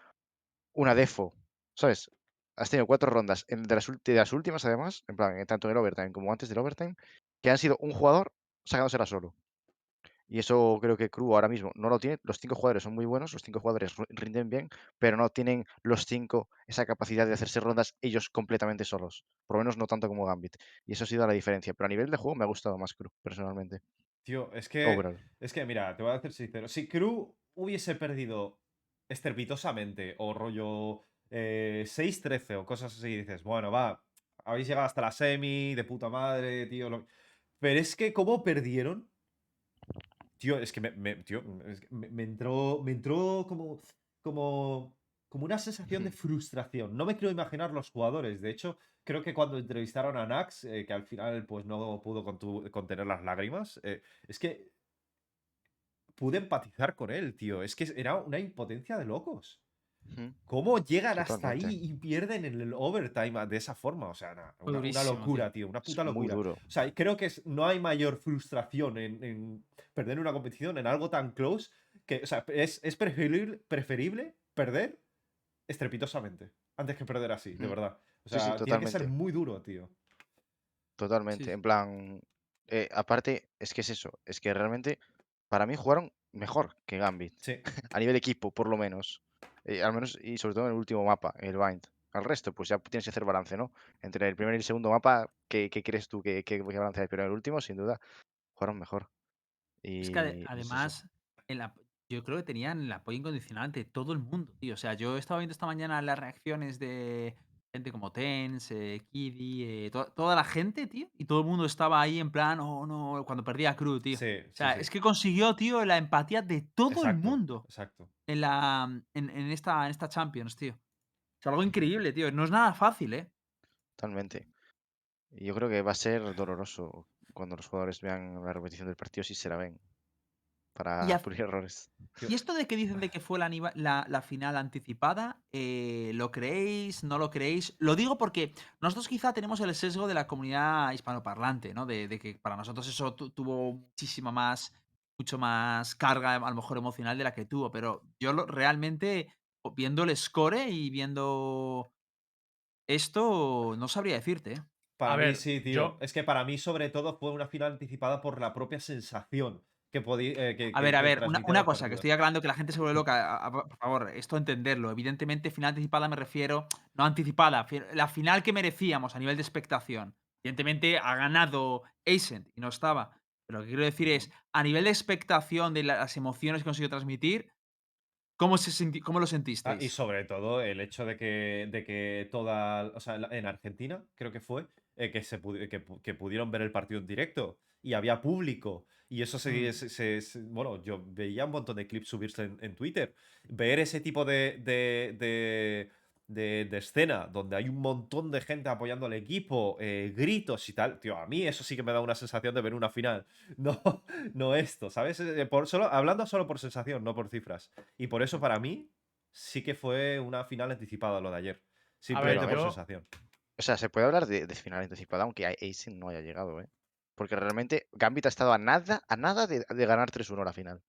C: una Defo, ¿sabes? Has tenido cuatro rondas en- de las, ulti- de las últimas, además, en plan, eh, tanto en el overtime como antes del overtime, que han sido un jugador sacándosela solo. Y eso creo que Crew ahora mismo no lo tiene. Los cinco jugadores son muy buenos, los cinco jugadores rinden bien, pero no tienen los cinco esa capacidad de hacerse rondas ellos completamente solos. Por lo menos no tanto como Gambit. Y eso ha sido la diferencia. Pero a nivel de juego me ha gustado más Crew, personalmente.
D: Tío, es que.
C: Overall.
D: Es que, mira, te voy a decir sincero. Si Crew hubiese perdido estrepitosamente o rollo eh, 6-13 o cosas así, dices, bueno, va, habéis llegado hasta la semi, de puta madre, tío. lo- Pero es que, ¿cómo perdieron? Tío, es que me, me- tío, es que me, me entró, me entró como, como, como una sensación de frustración. No me quiero imaginar los jugadores. De hecho, creo que cuando entrevistaron a Nax, eh, que al final pues no pudo contu- contener las lágrimas, eh, es que pude empatizar con él, tío. Es que era una impotencia de locos. ¿Cómo llegan hasta ahí y pierden en el overtime de esa forma? O sea, una, una
B: durísimo, tío.
D: locura, tío. Una
C: Es
D: puta
C: muy
D: locura.
C: duro.
D: O sea, creo que es- no hay mayor frustración en, en perder una competición en algo tan close que, o sea, es, es preferible, preferible perder estrepitosamente antes que perder así, de
C: Mm.
D: verdad. O
C: Sí, sí,
D: sea, tiene que ser muy duro, tío.
C: Totalmente.
B: Sí,
C: En plan, eh, aparte, es que es eso. Es que realmente, para mí jugaron mejor que Gambit.
D: Sí.
C: A nivel equipo, por lo menos. Eh, al menos, y sobre todo en el último mapa, el Bind. Al resto, pues ya tienes que hacer balance, ¿no? Entre el primer y el segundo mapa, ¿qué, qué crees tú que, que, balance hay? Pero en el último, sin duda, jugaron mejor.
B: Es que
C: es
B: además, yo creo que tenían el apoyo incondicional de todo el mundo, tío. O sea, yo estaba viendo esta mañana las reacciones de gente como Tens, eh, Kiddy, eh, to- toda la gente, tío. Y todo el mundo estaba ahí en plan, oh no, cuando perdía a Crew, tío.
D: Sí,
B: O
D: sí,
B: sea,
D: sí.
B: es que consiguió, tío, la empatía de todo el
D: Exacto,
B: mundo
D: exacto.
B: en, la, en, en esta, en esta Champions, tío. Es algo increíble, tío. No es nada fácil, ¿eh?
C: Totalmente. Y yo creo que va a ser doloroso cuando los jugadores vean la repetición del partido, si se la ven, para
B: a-
C: pulir errores.
B: Y esto de que dicen de que fue la, niva- la, la final anticipada, eh, ¿lo creéis? ¿No lo creéis? Lo digo porque nosotros quizá tenemos el sesgo de la comunidad hispanoparlante, ¿no? De, de que para nosotros eso tu- tuvo muchísima más, mucho más carga, a lo mejor emocional de la que tuvo, pero yo lo- realmente, viendo el score y viendo esto, no sabría decirte, ¿eh?
D: Para
A: A
D: mí
A: ver,
D: sí, tío.
A: yo-
D: Es que para mí, sobre todo, fue una final anticipada por la propia sensación que que,
B: A
D: que-
B: ver, a ver, una, cosa, que estoy aclarando que la gente se vuelve loca. a- a- por favor, esto entenderlo. Evidentemente, final anticipada me refiero, no anticipada, la final que merecíamos a nivel de expectación. Evidentemente ha ganado Ascent y no estaba. Pero lo que quiero decir es, a nivel de expectación de la- las emociones que consiguió transmitir, ¿cómo, se cómo lo
D: Ah, y
B: sentisteis?
D: sobre todo el hecho de que, de que toda. O sea, en Argentina, creo que fue, eh, que, se pudi- que, que pudieron ver el partido en directo y había público. Y eso se,
B: Mm.
D: se- se- se- Bueno, yo veía un montón de clips subirse en, en Twitter. Ver ese tipo de, de, de, de- de escena donde hay un montón de gente apoyando al equipo, eh, gritos y tal. Tío, a mí eso sí que me da una sensación de ver una final. No, no esto, ¿sabes? Eh, Por, solo, hablando solo por sensación, no por cifras. Y por eso para mí sí que fue una final anticipada lo de ayer. Simplemente por
A: yo-
D: sensación.
C: O sea, se puede hablar de, de final anticipada, aunque Aizen no haya llegado, ¿eh? Porque realmente Gambit ha estado a nada, a nada de, de ganar 3-1 la final.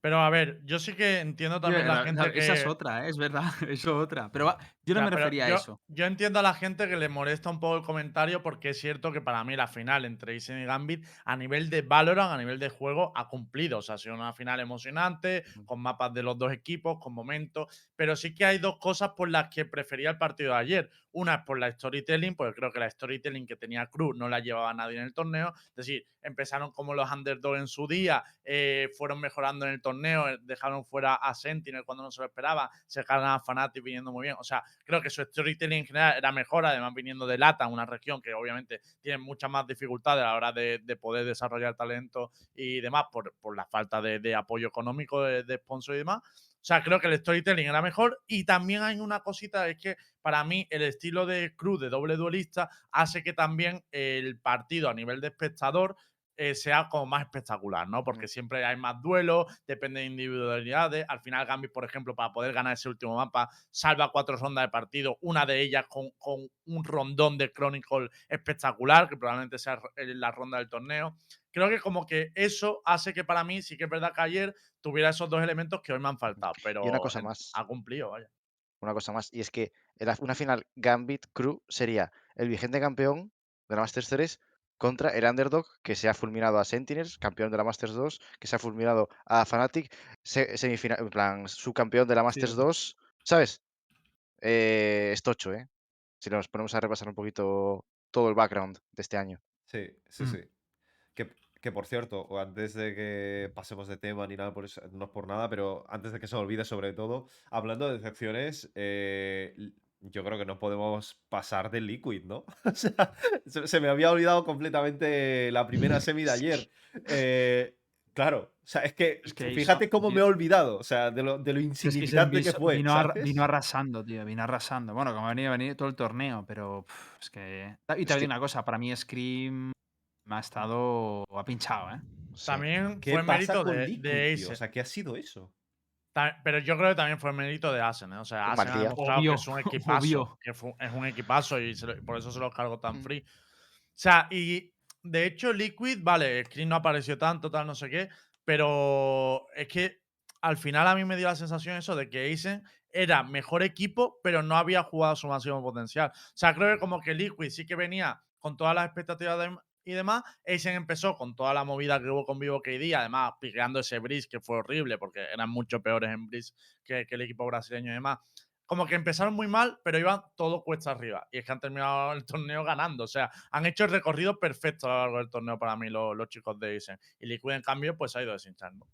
A: Pero a ver, yo sí que entiendo también la
B: la-
A: gente
B: la-
A: que.
B: Esa es otra, ¿eh? es verdad, eso otra. Pero va, yo no
A: Ya,
B: me refería
A: yo,
B: a eso.
A: Yo entiendo a la gente que le molesta un poco el comentario porque es cierto que para mí la final entre Isen y Gambit a nivel de Valorant, a nivel de juego, ha cumplido. O sea, ha sido una final emocionante, con mapas de los dos equipos, con momentos. Pero sí que hay dos cosas por las que prefería el partido de ayer. Una es por la storytelling, porque creo que la storytelling que tenía Cruz no la llevaba nadie en el torneo. Es decir, empezaron como los underdogs en su día, eh, fueron mejorando en el torneo, eh, dejaron fuera a Sentinel cuando no se lo esperaba, se cargan a Fnatic viniendo muy bien. O sea, creo que su storytelling en general era mejor, además viniendo de Lata, una región que obviamente tiene muchas más dificultades a la hora de, de poder desarrollar talento y demás por, por la falta de, de apoyo económico, de, de sponsor y demás. O sea, creo que el storytelling era mejor. Y también hay una cosita, es que para mí el estilo de Cruz de doble duelista hace que también el partido a nivel de espectador eh, sea como más espectacular, ¿no? Porque siempre hay más duelos, depende de individualidades. Al final, Gambit, por ejemplo, para poder ganar ese último mapa, salva cuatro rondas de partido, una de ellas con, con un rondón de Chronicle espectacular, que probablemente sea la ronda del torneo. Creo que como que eso hace que para mí sí que es verdad que ayer tuviera esos dos elementos que hoy me han faltado, pero
C: y una cosa más.
A: ha cumplido, vaya.
C: Una cosa más. Y es que una final Gambit Crew sería el vigente campeón de la Masters 3 contra el underdog que se ha fulminado a Sentinels, campeón de la Masters 2, que se ha fulminado a Fnatic, se- semifinal, en plan, subcampeón de la Masters
B: Sí.
C: 2, ¿sabes? Eh, es tocho, ¿eh? Si nos ponemos a repasar un poquito todo el background de este año.
D: Sí, sí,
B: Mm.
D: sí. Que, que por cierto, o antes de que pasemos de tema ni nada por eso, no es por nada, pero antes de que se me olvide sobre todo, hablando de decepciones, eh, yo creo que no podemos pasar del Liquid, ¿no? O sea, se, me había olvidado completamente la primera semi de ayer. Eh, claro, o sea, es que,
B: Es que
D: fíjate
B: hizo-
D: cómo me he olvidado, o sea, de lo, de lo
B: Es que se
D: insignificante que fue.
B: vino, arrasando, tío, vino arrasando. Bueno, como ha venido, ha venido todo el torneo, pero pff, es que... Y te
C: Es que-
B: digo una cosa, para mí Scream me ha estado... ha pinchado, ¿eh?
A: También
D: ¿Qué
A: fue
D: pasa
A: mérito
D: con
A: de,
D: Liquid,
A: de
D: tío? O sea, ¿qué ha sido eso?
A: Pero yo creo que también fue mérito de Asen, ¿eh? O sea, Asen ha demostrado
B: Obvio,
A: que es un equipazo.
B: obvio.
A: Que fu- es un equipazo y lo- por eso se los cargo tan
C: Mm.
A: free. O sea, y de hecho, Liquid, vale, Screen no apareció tanto, tal, no sé qué, pero es que al final a mí me dio la sensación eso de que Aizen era mejor equipo, pero no había jugado a su máximo potencial. O sea, creo que como que Liquid sí que venía con todas las expectativas de- y demás. Aizen empezó con toda la movida que hubo con Vivo KD, además piqueando ese Breeze que fue horrible porque eran mucho peores en Breeze que, que el equipo brasileño y demás. Como que empezaron muy mal, pero iban todo cuesta arriba. Y es que han terminado el torneo ganando. O sea, han hecho el recorrido perfecto a lo largo del torneo para mí los, los chicos de Aizen. Y Liquid, en cambio, pues ha ido deshinchando.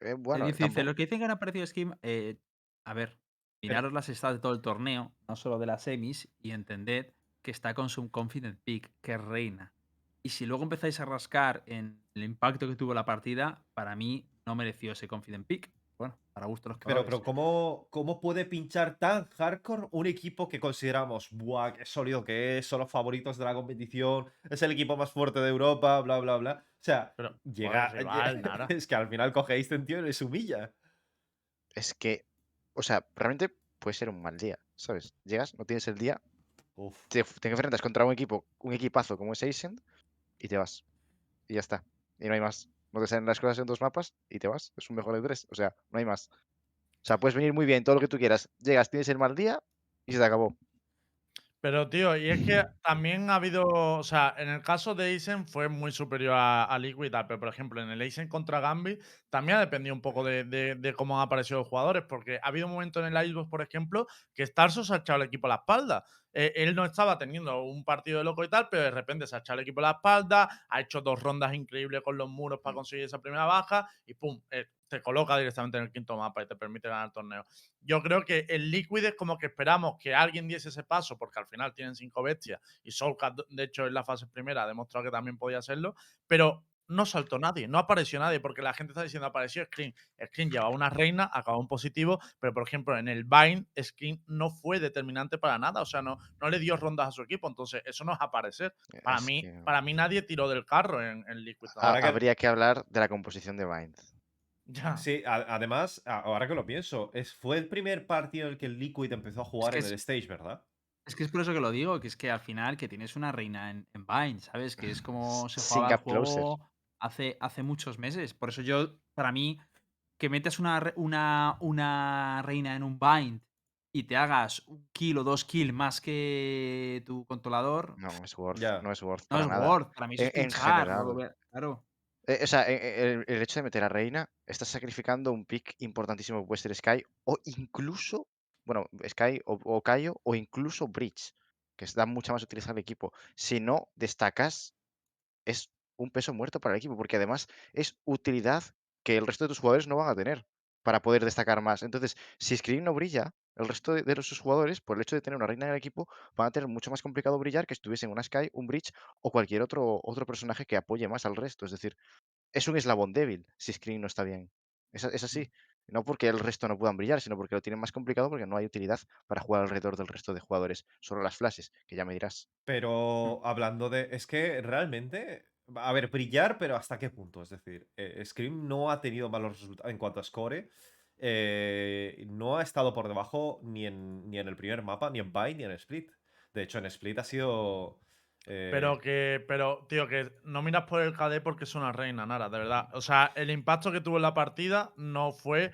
C: Eh, bueno,
B: dice, lo que dicen que han aparecido Skim, eh, a ver, miraros las stats de todo el torneo, no solo de las semis, y entended que está con su confident pick, que reina. Y si luego empezáis a rascar en el impacto que tuvo la partida, para mí no mereció ese confident pick. Bueno, para gusto de los
D: Pero,
B: colores.
D: pero ¿cómo, ¿cómo puede pinchar tan hardcore un equipo que consideramos, buah, qué sólido que es, son los favoritos de la competición, es el equipo más fuerte de Europa, bla, bla, bla? O sea,
A: Pero
D: llega.
A: bueno, rival,
D: es que al final cogéis tío y les humilla.
C: Es que, o sea, realmente puede ser un mal día, ¿sabes? Llegas, no tienes el día,
D: Uf.
C: te, te enfrentas contra un equipo, un equipazo como es Ascent y te vas. Y ya está. Y no hay más. No te salen las cosas en dos mapas y te vas. Es un mejor de tres. O sea, no hay más. O sea, puedes venir muy bien, todo lo que tú quieras. Llegas, tienes el mal día y se te acabó.
A: Pero, tío, y es que también ha habido, o sea, en el caso de Aizen fue muy superior a, a Liquid pero por ejemplo, en el Aizen contra Gambit también ha dependido un poco de, de- de cómo han aparecido los jugadores, porque ha habido un momento en el Icebox, por ejemplo, que Starso se ha echado el equipo a la espalda. Eh, él no estaba teniendo un partido de loco y tal, pero de repente se ha echado el equipo a la espalda, ha hecho dos rondas increíbles con los muros para conseguir esa primera baja y pum, eh, te coloca directamente en el quinto mapa y te permite ganar el torneo yo creo que el Liquid es como que esperamos que alguien diese ese paso, porque al final tienen cinco bestias y Soulcat, de hecho, en la fase primera ha demostrado que también podía hacerlo, pero no saltó nadie, no apareció nadie, porque la gente está diciendo apareció Screen. Screen llevaba una reina, acabó en positivo, pero por ejemplo, en el Bind, Screen no fue determinante para nada, o sea, no, no le dio rondas a su equipo, entonces eso no es aparecer. Para
C: Es
A: mí,
C: que-
A: para mí nadie tiró del carro en, en Liquid.
C: ha-
D: Ahora que-
C: Habría que hablar de la composición de Bind.
A: Ya.
D: Sí, a- además, ahora que lo pienso, es, fue el primer partido en el que el Liquid empezó a jugar
B: que
D: en
B: es-
D: el stage, ¿verdad?
B: Es que es por eso que lo digo, que es que al final que tienes una reina en, en Vine, ¿sabes? Que es como se jugaba el juego hace, hace muchos meses. Por eso yo, para mí, que metas una, una, una reina en un bind y te hagas un kill o dos kills más que tu controlador,
C: No es worth.
D: Ya.
C: No es worth.
B: no
C: para
B: es
C: nada.
B: Word. Para mí es
C: En- en
B: pinchar, no
C: general.
B: claro.
C: Eh, o sea, eh, eh, el, hecho de meter a Reina, estás sacrificando un pick importantísimo que puede ser Sky o incluso, bueno, Sky o, o Kaio o incluso Bridge, que da mucha más utilidad al equipo. Si no destacas, es un peso muerto para el equipo, porque además es utilidad que el resto de tus jugadores no van a tener para poder destacar más. Entonces, si Scream no brilla, el resto de, de los- sus jugadores, por el hecho de tener una reina en el equipo, van a tener mucho más complicado brillar que estuviesen una Sky, un Bridge o cualquier otro, otro personaje que apoye más al resto. Es decir, es un eslabón débil si Screen no está bien. Es, es así. No porque el resto no puedan brillar, sino porque lo tienen más complicado porque no hay utilidad para jugar alrededor del resto de jugadores. Solo las flashes, que ya me dirás.
D: Pero hablando de. Es que realmente. A ver, brillar, pero ¿hasta qué punto? Es decir, eh, Scream no ha tenido malos resultados en cuanto a score. eh, no ha estado por debajo ni en, ni en el primer mapa, ni en Buy, ni en Split. De hecho, en Split ha sido. eh,
A: Pero que, pero, tío, que no miras por el KD porque es una reina, Nara, de verdad. O sea, el impacto que tuvo en la partida no fue.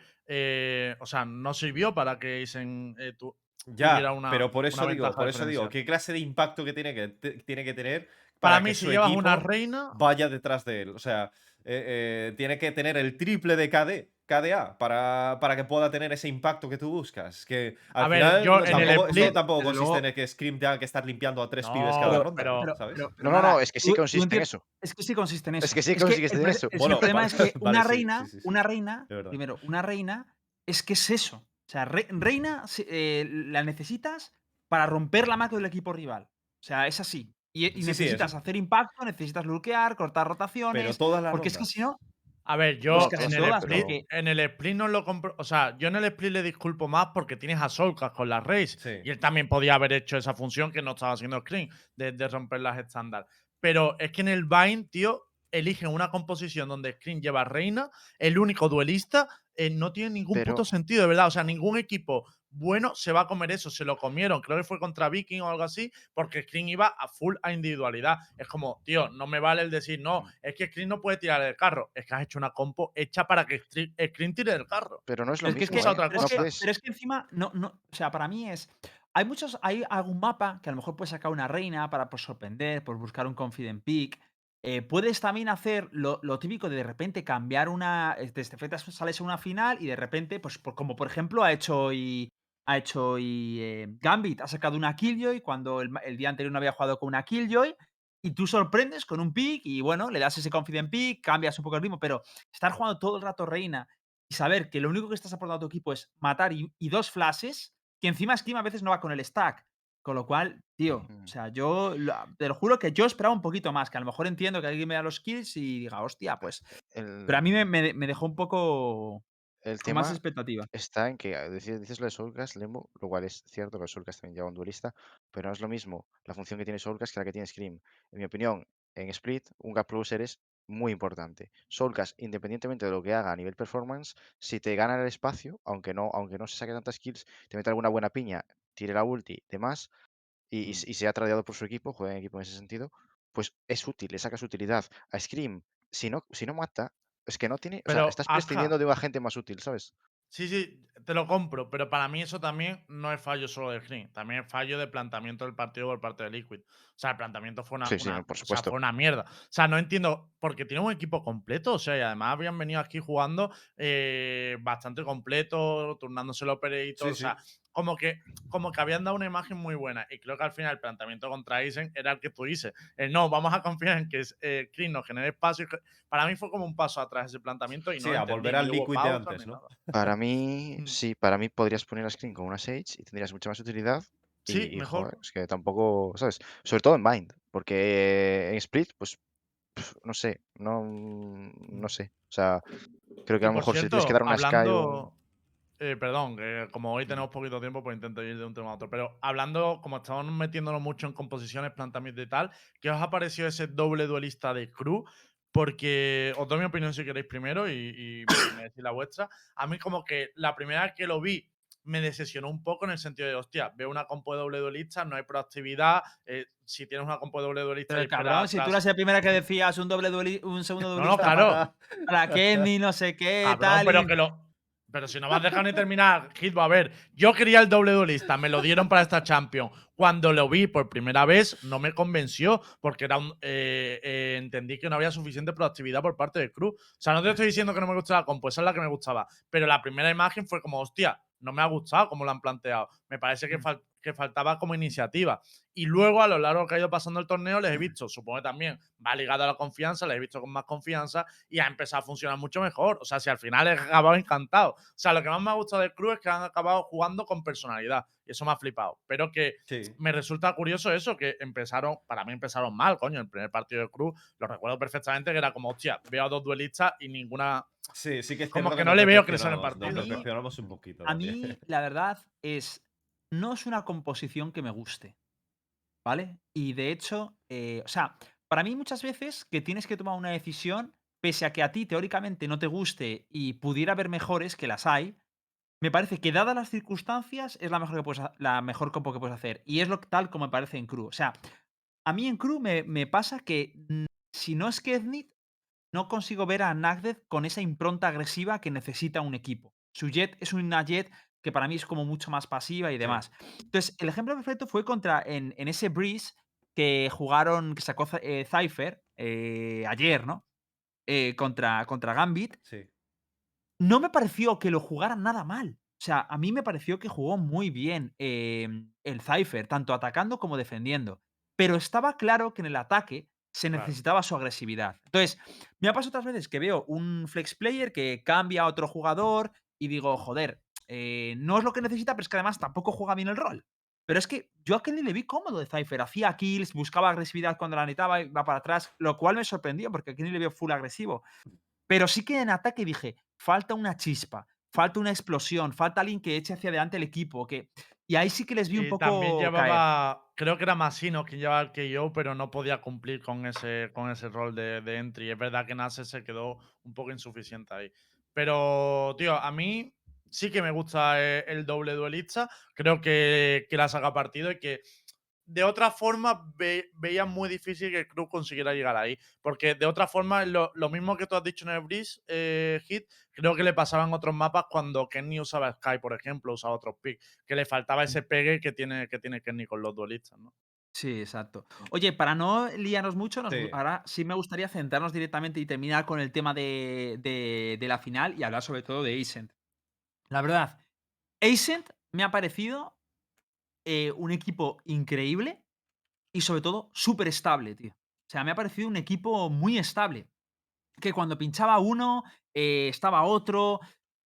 A: o sea, no sirvió para que Isen tu-
D: Ya,
A: tuviera una-
D: pero por eso digo, por eso digo. ¿qué clase de impacto que tiene que, tiene que tener
A: Para, mí, si llevas una reina.
D: vaya detrás de él? O sea, eh, eh, tiene que tener el triple de KD, KDA para, para que pueda tener ese impacto que tú buscas. Que al
A: A ver,
D: final
A: yo
D: no,
A: en el
D: tampoco, esto
A: split,
D: tampoco consiste
B: luego-
D: en el que Scream tenga que estar limpiando a tres
A: No,
D: pibes cada
A: pero-
D: ronda,
A: pero-
D: ¿sabes?
B: pero-
C: No,
B: pero
C: no, no, es que sí
B: tú- tú
C: consiste en eso.
B: Es que sí consiste en eso.
C: Es que sí consiste
B: el
C: en eso.
B: el
D: Bueno,
B: problema
D: vale,
B: es que una reina,
D: sí, sí, sí.
B: una reina, primero, una reina es que es eso. O sea, re- reina eh, la necesitas para romper la macro del equipo rival. O sea, es así. Y, y
D: Sí, sí,
B: necesitas hacer impacto, necesitas lurkear, cortar
D: Pero
B: rotaciones.
D: todas las
B: porque es que si no,
A: A ver, yo
B: Pues
A: en, el
B: todas,
A: split, en el split no lo compro. O sea, yo en el split le disculpo más porque tienes a Solcas con las Rays.
D: Sí.
A: Y él también podía haber hecho esa función que no estaba haciendo Screen, de, de romper las estándar. Pero es que en el Vine, tío, eligen una composición donde Scream lleva reina, el único duelista, eh, no tiene ningún
C: Pero-
A: puto sentido, de verdad. O sea, ningún equipo bueno se va a comer eso. Se lo comieron, creo que fue contra Viking o algo así, porque Scream iba a full a individualidad. Es como, tío, no me vale el decir, no, es que Scream no puede tirar del carro. Es que has hecho una compo hecha para que Scream tire del carro.
C: Pero no es lo
B: es que, es que-
C: ¿eh?
A: otra
B: pero es
C: No
B: que-
C: puedes-
B: pero es que encima, no, no, o sea, para mí es. Hay muchos, hay algún mapa que a lo mejor puedes sacar una reina para pues, sorprender, por buscar un confident pick. Eh, puedes también hacer lo, lo típico de de repente cambiar una. eh, Desde frente sales a una final y de repente, pues por- como por ejemplo ha hecho y. Ha hecho y eh, Gambit, ha sacado una Killjoy cuando el, día anterior no había jugado con una Killjoy. Y tú sorprendes con un pick y bueno, le das ese confident pick, cambias un poco el ritmo, pero estar jugando todo el rato reina y saber que lo único que estás aportando a tu equipo es matar y, y dos flashes, que encima Scream a veces no va con el stack. Con lo cual, tío, o sea, yo te lo juro que yo esperaba un poquito más, que a lo mejor entiendo que alguien me da los kills y diga, hostia, pues.
C: el,
B: Pero a mí me, me- me dejó un poco
C: el
B: con
C: tema
B: más expectativa.
C: está en que ah, dices, dices lo de Soulcast, Lembo, lo cual es cierto que Soulcast también lleva un duelista, pero no es lo mismo la función que tiene Soulcast que la que tiene Scream. En mi opinión, en Split, un gap closer es muy importante. Soulcast, independientemente de lo que haga a nivel performance, si te gana el espacio, aunque no, aunque no se saque tantas kills, te mete alguna buena piña, tire la ulti, demás, y, y,
D: Mm.
C: y se ha tradeado por su equipo, juega en equipo en ese sentido, pues es útil, le saca su utilidad. A Scream, si no, si no mata, es que no tiene. O sea, estás prescindiendo de un agente más útil, ¿sabes?
A: Sí, sí, te lo compro, pero para mí eso también no es fallo solo de Green, también es fallo de planteamiento del partido por parte de Liquid. O sea, el planteamiento fue una,
C: Sí, sí,
A: una-
C: por
A: o sea,
C: supuesto.
A: fue una mierda. O sea, no entiendo, porque tiene un equipo completo, o sea, y además habían venido aquí jugando eh, bastante completo, turnándose el operator,
D: Sí,
A: o sea, como que, como que habían dado una imagen muy buena. Y creo que al final el planteamiento contra Aizen era el que tú dices. No, vamos a confiar en que eh, nos genere espacio. Para mí fue como un paso atrás ese planteamiento y no
D: Sí, a volver al Liquid de antes, ¿no?
C: Para mí,
A: Mm.
C: sí, para mí podrías poner a Screen con una Sage y tendrías mucha más utilidad. Y,
A: Sí,
C: y,
A: mejor.
C: joder, es que tampoco, ¿sabes? Sobre todo en Mind, porque en Split, pues, no sé, no, no sé. O sea, creo que a lo mejor si le tienes que
A: cierto,
C: dar una Sky o
A: hablando. eh, perdón, que como hoy tenemos poquito tiempo, pues intento ir de un tema a otro. Pero hablando, como estamos metiéndonos mucho en composiciones, planteamiento y tal, ¿qué os ha parecido ese doble duelista de Crew? Porque os doy mi opinión si queréis primero y, y me decís la vuestra. A mí, como que la primera vez que lo vi, me decepcionó un poco en el sentido de, hostia, veo una compo de doble duelista, no hay proactividad. eh, si tienes una compo de doble duelista.
B: Pero cabrón, si tú eras la primera que decías un doble un segundo
A: No,
B: duelista
A: no, claro.
B: para, para Kenny, no sé qué,
A: Cabrón,
B: tal.
A: pero
B: y-
A: que lo. Pero si no me has dejado ni terminar, Hitbo, a ver, yo quería el doble duelista, me lo dieron para esta Champion. Cuando lo vi por primera vez, no me convenció, porque era un, eh, eh, entendí que no había suficiente proactividad por parte de Cruz. O sea, no te estoy diciendo que no me gustaba la compo, esa es la que me gustaba. Pero la primera imagen fue como, hostia, no me ha gustado como lo han planteado. Me parece que,
B: Mm.
A: fal- que faltaba como iniciativa. Y luego, a lo largo que ha ido pasando el torneo, les he visto, supongo que también va ligado a la confianza, les he visto con más confianza y ha empezado a funcionar mucho mejor. O sea, si al final he acabado encantado. O sea, lo que más me ha gustado del club es que han acabado jugando con personalidad. Y eso me ha flipado. Pero que
D: Sí.
A: me resulta curioso eso, que empezaron, para mí empezaron mal, coño. El primer partido de Cruz, lo recuerdo perfectamente, que era como, hostia, veo a dos duelistas y ninguna.
D: Sí, sí que es
A: Como
D: cierto
A: que no le veo crecer en
D: decepcionamos,
A: partido.
D: Nos un poquito.
B: A mí, la verdad, es. No es una composición que me guste. ¿Vale? Y de hecho, eh, o sea, para mí muchas veces que tienes que tomar una decisión, pese a que a ti teóricamente no te guste y pudiera haber mejores, que las hay, me parece que dadas las circunstancias es la mejor, que puedes, la mejor compo que puedes hacer. Y es lo tal como me parece en Crew. O sea, a mí en Crew me, pasa que si no es Keznit, no consigo ver a Nagdev con esa impronta agresiva que necesita un equipo. Su jet es una jet que para mí es como mucho más pasiva y demás. Entonces, el ejemplo perfecto fue contra en, en ese Breeze que jugaron, que sacó eh, Cypher eh, ayer, ¿no? Eh, contra, contra Gambit.
D: Sí.
B: No me pareció que lo jugara nada mal. O sea, a mí me pareció que jugó muy bien eh, el Cypher, tanto atacando como defendiendo. Pero estaba claro que en el ataque se
A: Claro.
B: necesitaba su agresividad. Entonces, me ha pasado otras veces que veo un flex player que cambia a otro jugador y digo, joder, eh, no es lo que necesita, pero es que además tampoco juega bien el rol. Pero es que yo a Kenny le vi cómodo de Cypher. Hacía kills, buscaba agresividad cuando la necesitaba, iba para atrás, lo cual me sorprendió porque a Kenny le veo full agresivo. Pero sí que en ataque dije, falta una chispa, falta una explosión, falta alguien que eche hacia adelante el equipo. Que... Y ahí sí que les vi un
A: Y
B: poco
A: también
B: caer.
A: llevaba, creo que era Masino quien llevaba el KO, pero no podía cumplir con ese, con ese rol de, de entry. Es verdad que Nase se quedó un poco insuficiente ahí. Pero, tío, a mí sí que me gusta eh, el doble duelista. Creo que, que la saca partido y que de otra forma ve- veía muy difícil que el club consiguiera llegar ahí. Porque de otra forma, lo, lo mismo que tú has dicho en el Breeze eh, Hit, creo que le pasaba en otros mapas cuando Kenny usaba Sky, por ejemplo, usaba otros picks, que le faltaba ese pegue que tiene, que tiene Kenny con los duelistas, ¿no?
B: Sí, exacto. Oye, para no liarnos mucho, nos gu-
D: Sí.
B: ahora sí me gustaría centrarnos directamente y terminar con el tema de, de- de la final y hablar sobre todo de Ascent. La verdad, Ascent me ha parecido eh, un equipo increíble y sobre todo súper estable, tío. O sea, me ha parecido un equipo muy estable. Que cuando pinchaba uno, eh, estaba otro. O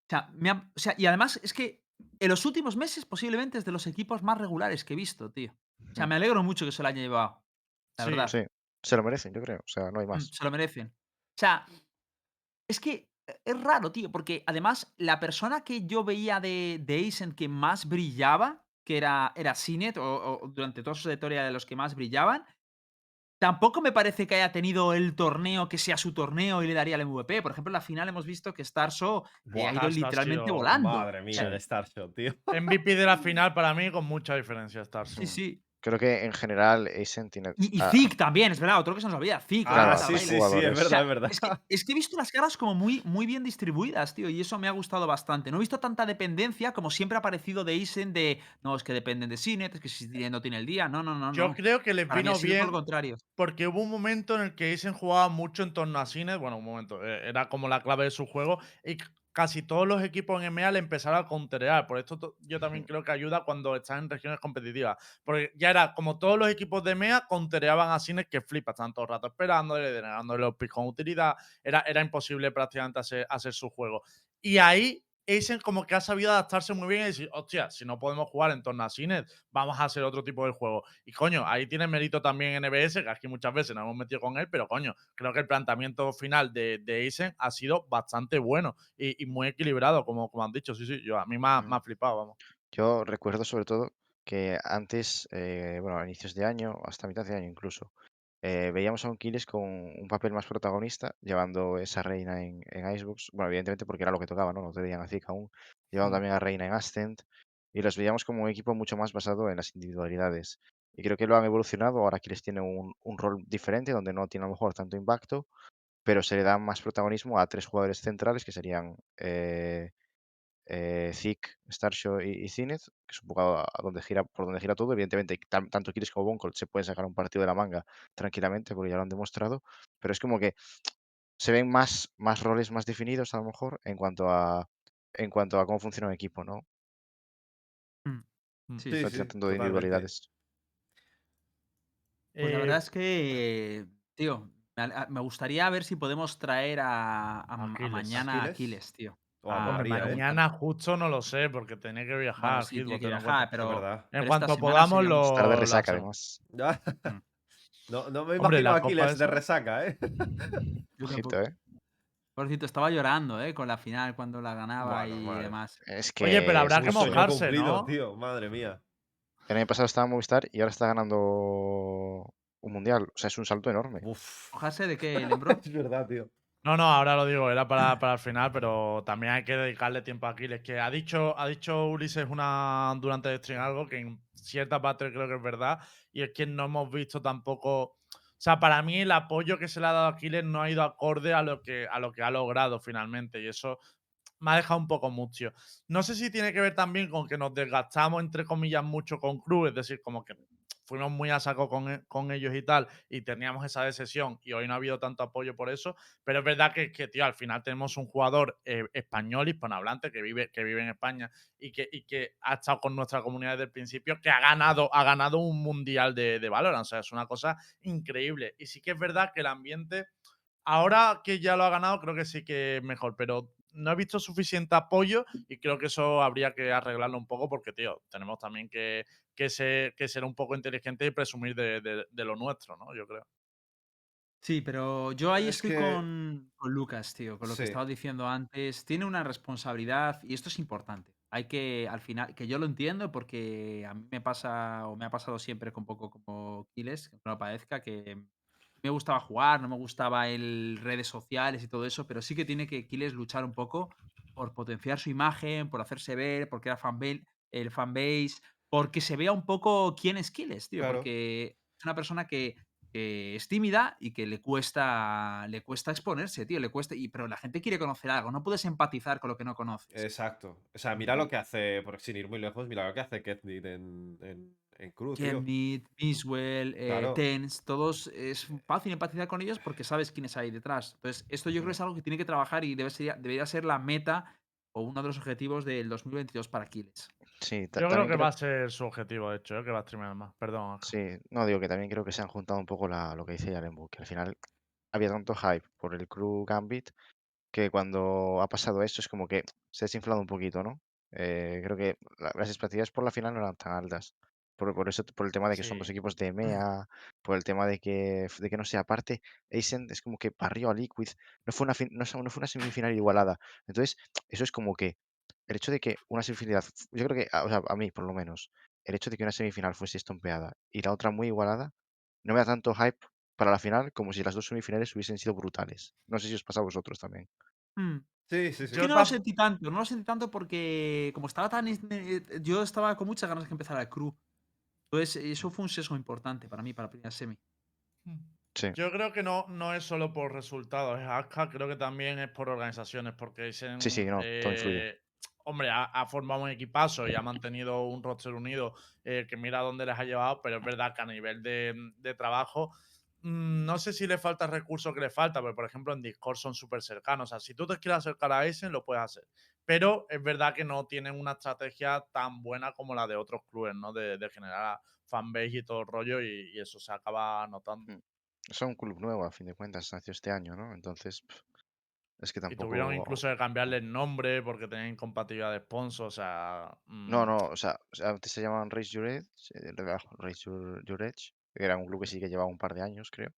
B: sea, me ha- o sea, y además es que en los últimos meses posiblemente es de los equipos más regulares que he visto, tío. O sea,
C: Mm.
B: me alegro mucho que se lo haya llevado. La
A: Sí,
B: verdad.
C: Sí, se lo merecen, yo creo. O sea, no hay
B: Mm,
C: más.
B: se lo merecen. O sea, es que es raro, tío, porque además la persona que yo veía de, de Ascent que más brillaba, que era, era Sinet, o, o durante toda su trayectoria de los que más brillaban, tampoco me parece que haya tenido el torneo que sea su torneo y le daría el MVP. Por ejemplo, en la final hemos visto que Starso eh,
D: Buah,
B: ha ido
A: Starso
B: literalmente
A: sido-
B: volando.
D: Madre mía, el Starshot, tío.
A: MVP de la final para mí con mucha diferencia estar
B: Sí, sí.
C: Creo que en general Ascent tiene.
B: Y, y
C: ah,
B: también, es verdad, otro que se nos olvida. Zeke,
C: Claro,
D: Ah, sí, sí, sí, es
B: O sea,
D: verdad, es verdad.
B: Es que, es que he visto las caras como muy, muy bien distribuidas, tío, y eso me ha gustado bastante. No he visto tanta dependencia como siempre ha parecido de Isen de no, es que dependen de Sinet, es que si no tiene el día. No, no, no.
A: Yo
B: no.
A: creo que
B: ha
A: vino bien
B: lo contrario.
A: porque hubo un momento en el que Isen jugaba mucho en torno a Cines, bueno, un momento, eh, era como la clave de su juego, y casi todos los equipos en EMEA le empezaron a counterear. Por esto to- yo también creo que ayuda cuando estás en regiones competitivas. Porque ya era como todos los equipos de EMEA countereaban a Cines que flipa, estaban todo el rato esperándole, denegándole los picks con utilidad. Era, era imposible prácticamente hacer, hacer su juego. Y ahí Eisen como que ha sabido adaptarse muy bien y decir, hostia, si no podemos jugar en torno a Cines, vamos a hacer otro tipo de juego. Y coño, ahí tiene mérito también NBS, que aquí muchas veces nos hemos metido con él, pero coño, creo que el planteamiento final de, de Eisen ha sido bastante bueno y, y muy equilibrado, como, como han dicho. Sí, sí, yo, a mí me ha,
C: Mm.
A: me ha flipado, vamos.
C: Yo recuerdo sobre todo que antes, eh, bueno, a inicios de año, hasta mitad de año incluso, eh, veíamos a un Kiles con un papel más protagonista, llevando esa reina en, en Icebox. Bueno, evidentemente porque era lo que tocaba, ¿no? No tenían a Zeke aún. Llevando
A: Mm.
C: también a Reina en Ascent. Y los veíamos como un equipo mucho más basado en las individualidades. Y creo que lo han evolucionado. Ahora Kiles tiene un, un rol diferente, donde no tiene a lo mejor tanto impacto, pero se le da más protagonismo a tres jugadores centrales que serían eh, eh, Zeke, Starshow y, y Zenith, que es un poco a, a donde gira, por donde gira todo. Evidentemente, tan- tanto Kiris como Boncolt se pueden sacar un partido de la manga tranquilamente, porque ya lo han demostrado, pero es como que se ven más, más roles más definidos a lo mejor en cuanto a en cuanto a cómo funciona un equipo, ¿no?
B: Mm.
A: Mm.
B: Sí,
D: Sí,
C: No
D: sí,
C: tiene tanto de individualidades.
B: Pues la
A: Eh,
B: verdad es que, tío, me, gustaría ver si podemos traer a, a- a
A: Aquiles.
B: mañana a
D: ¿Aquiles?
B: Aquiles, tío. Ah,
A: hombre,
D: María, ¿eh?
A: mañana justo no lo sé, porque tenía que
B: Bueno,
A: viajar.
B: sí, tiene
A: Hitbox,
B: que viajar, pero.
A: En
B: pero
A: cuanto podamos, lo-
C: Estar de resaca, además.
B: Mm.
D: No, no me imagino a Aquiles de
A: esa-
D: resaca, ¿eh?
C: Ojito. ¿eh?
B: Pobrecito, estaba llorando, ¿eh? Con la final cuando la ganaba
D: Bueno,
B: y
D: madre.
B: demás.
C: Es que
A: Oye, pero habrá
C: es
A: que
C: sueño
A: mojarse,
D: cumplido,
A: ¿no?
D: tío. Madre mía.
C: El año pasado estaba en Movistar y ahora está ganando un mundial. O sea, es un salto enorme.
D: Uf.
B: ¿Mojarse de qué, Lembro?
D: Es verdad, tío.
A: No, no, ahora lo digo, era para, para el final, pero también hay que dedicarle tiempo a Aquiles, que ha dicho, ha dicho Ulises una, durante el stream algo que en cierta parte creo que es verdad, y es que no hemos visto tampoco. O sea, para mí el apoyo que se le ha dado a Aquiles no ha ido acorde a lo que, a lo que ha logrado finalmente, y eso me ha dejado un poco mucho. No sé si tiene que ver también con que nos desgastamos, entre comillas, mucho con Cruz, es decir, como que fuimos muy a saco con, e- con ellos y tal, y teníamos esa decisión, y hoy no ha habido tanto apoyo por eso, pero es verdad que, que, tío, al final tenemos un jugador eh, español, hispanohablante, que vive, que vive en España y que, y que ha estado con nuestra comunidad desde el principio, que ha ganado, ha ganado un mundial de, de Valorant. O sea, es una cosa increíble. Y sí que es verdad que el ambiente, ahora que ya lo ha ganado, creo que sí que es mejor, pero no he visto suficiente apoyo y creo que eso habría que arreglarlo un poco porque, tío, tenemos también que, que, ser, que ser un poco inteligentes y presumir de, de- de lo nuestro, ¿no? Yo creo.
B: Sí, pero yo ahí
D: Es
B: estoy
D: que-
B: con, con Lucas, tío, con lo que estaba diciendo antes. Tiene una responsabilidad y esto es importante. hay que, al final, que yo lo entiendo porque a mí me pasa, o me ha pasado siempre con poco como Kiles, que no lo parezca, que me gustaba jugar, no me gustaba el redes sociales y todo eso, pero sí que tiene que Kiles luchar un poco por potenciar su imagen, por hacerse ver, porque era fanbase, el fanbase, porque se vea un poco quién es Kiles, tío,
D: Claro.
B: porque es una persona que, que es tímida y que le cuesta, le cuesta exponerse, tío, le cuesta, y, pero la gente quiere conocer algo, no puedes empatizar con lo que no conoces.
D: Exacto. O sea, mira lo que hace, por sin ir muy lejos, mira lo que hace Ketnit en, en, en Cruz, tío.
B: Kemnit, Miswell, eh,
D: Claro.
B: Tens, todos es fácil empatizar con ellos porque sabes quiénes hay detrás. Entonces, esto yo creo que es algo que tiene que trabajar y debe ser- debería ser la meta o uno de los objetivos del 2022 para Aquiles.
C: Sí,
A: Yo creo que va a ser su objetivo, de hecho, ¿eh? que va a streamear más. Perdón, Ángel.
C: Sí, no digo que también creo que se han juntado un poco la, lo que dice Yarenbu, que al final había tanto hype por el crew Gambit que cuando ha pasado esto es como que se ha desinflado un poquito, ¿no? Eh, creo que la- las expectativas por la final no eran tan altas. Por, por eso, por el tema de que son dos equipos de EMEA, por el tema de que, de que no sé, aparte, Aizen es como que barrió a Liquid, no fue una, fin- no, no fue una semifinal igualada. Entonces, eso es como que el hecho de que una semifinal, yo creo que, a- o sea, a mí por lo menos, el hecho de que una semifinal fuese estompeada y la otra muy igualada, no me da tanto hype para la final como si las dos semifinales hubiesen sido brutales. No sé si os pasa a vosotros también.
B: Hmm.
D: Sí, sí, sí.
B: Yo
A: Yo
B: no lo sentí tanto, no lo sentí tanto porque como estaba tan... eh, Yo estaba con muchas ganas de que empezara el crew. Entonces, eso fue un sesgo importante para mí, para la primera semi.
C: Sí.
A: Yo creo que no, no es solo por resultados, es ASCA, creo que también es por organizaciones, porque dicen,
C: Sí, sí, no, todo influye.
A: eh, hombre, ha, ha formado un equipazo y ha mantenido un roster unido eh, que mira dónde les ha llevado, pero es verdad que a nivel de, de trabajo, mm, no sé si le falta el recurso que le falta, pero por ejemplo en Discord son súper cercanos, o sea, si tú te quieres acercar a Eisen, lo puedes hacer. Pero es verdad que no tienen una estrategia tan buena como la de otros clubes, ¿no? De, de generar fanbase y todo el rollo y, y eso se acaba notando.
C: Mm. Son un club nuevo, a fin de cuentas, nació este año, ¿no? Entonces, es que
A: Y
C: tampoco...
A: tuvieron incluso que cambiarle el nombre porque tenían incompatibilidad de sponsor, o sea.
C: No,
A: mm,
C: no, o sea, antes se llamaban Your, Your Edge, que era un club que sí que llevaba un par de años, creo.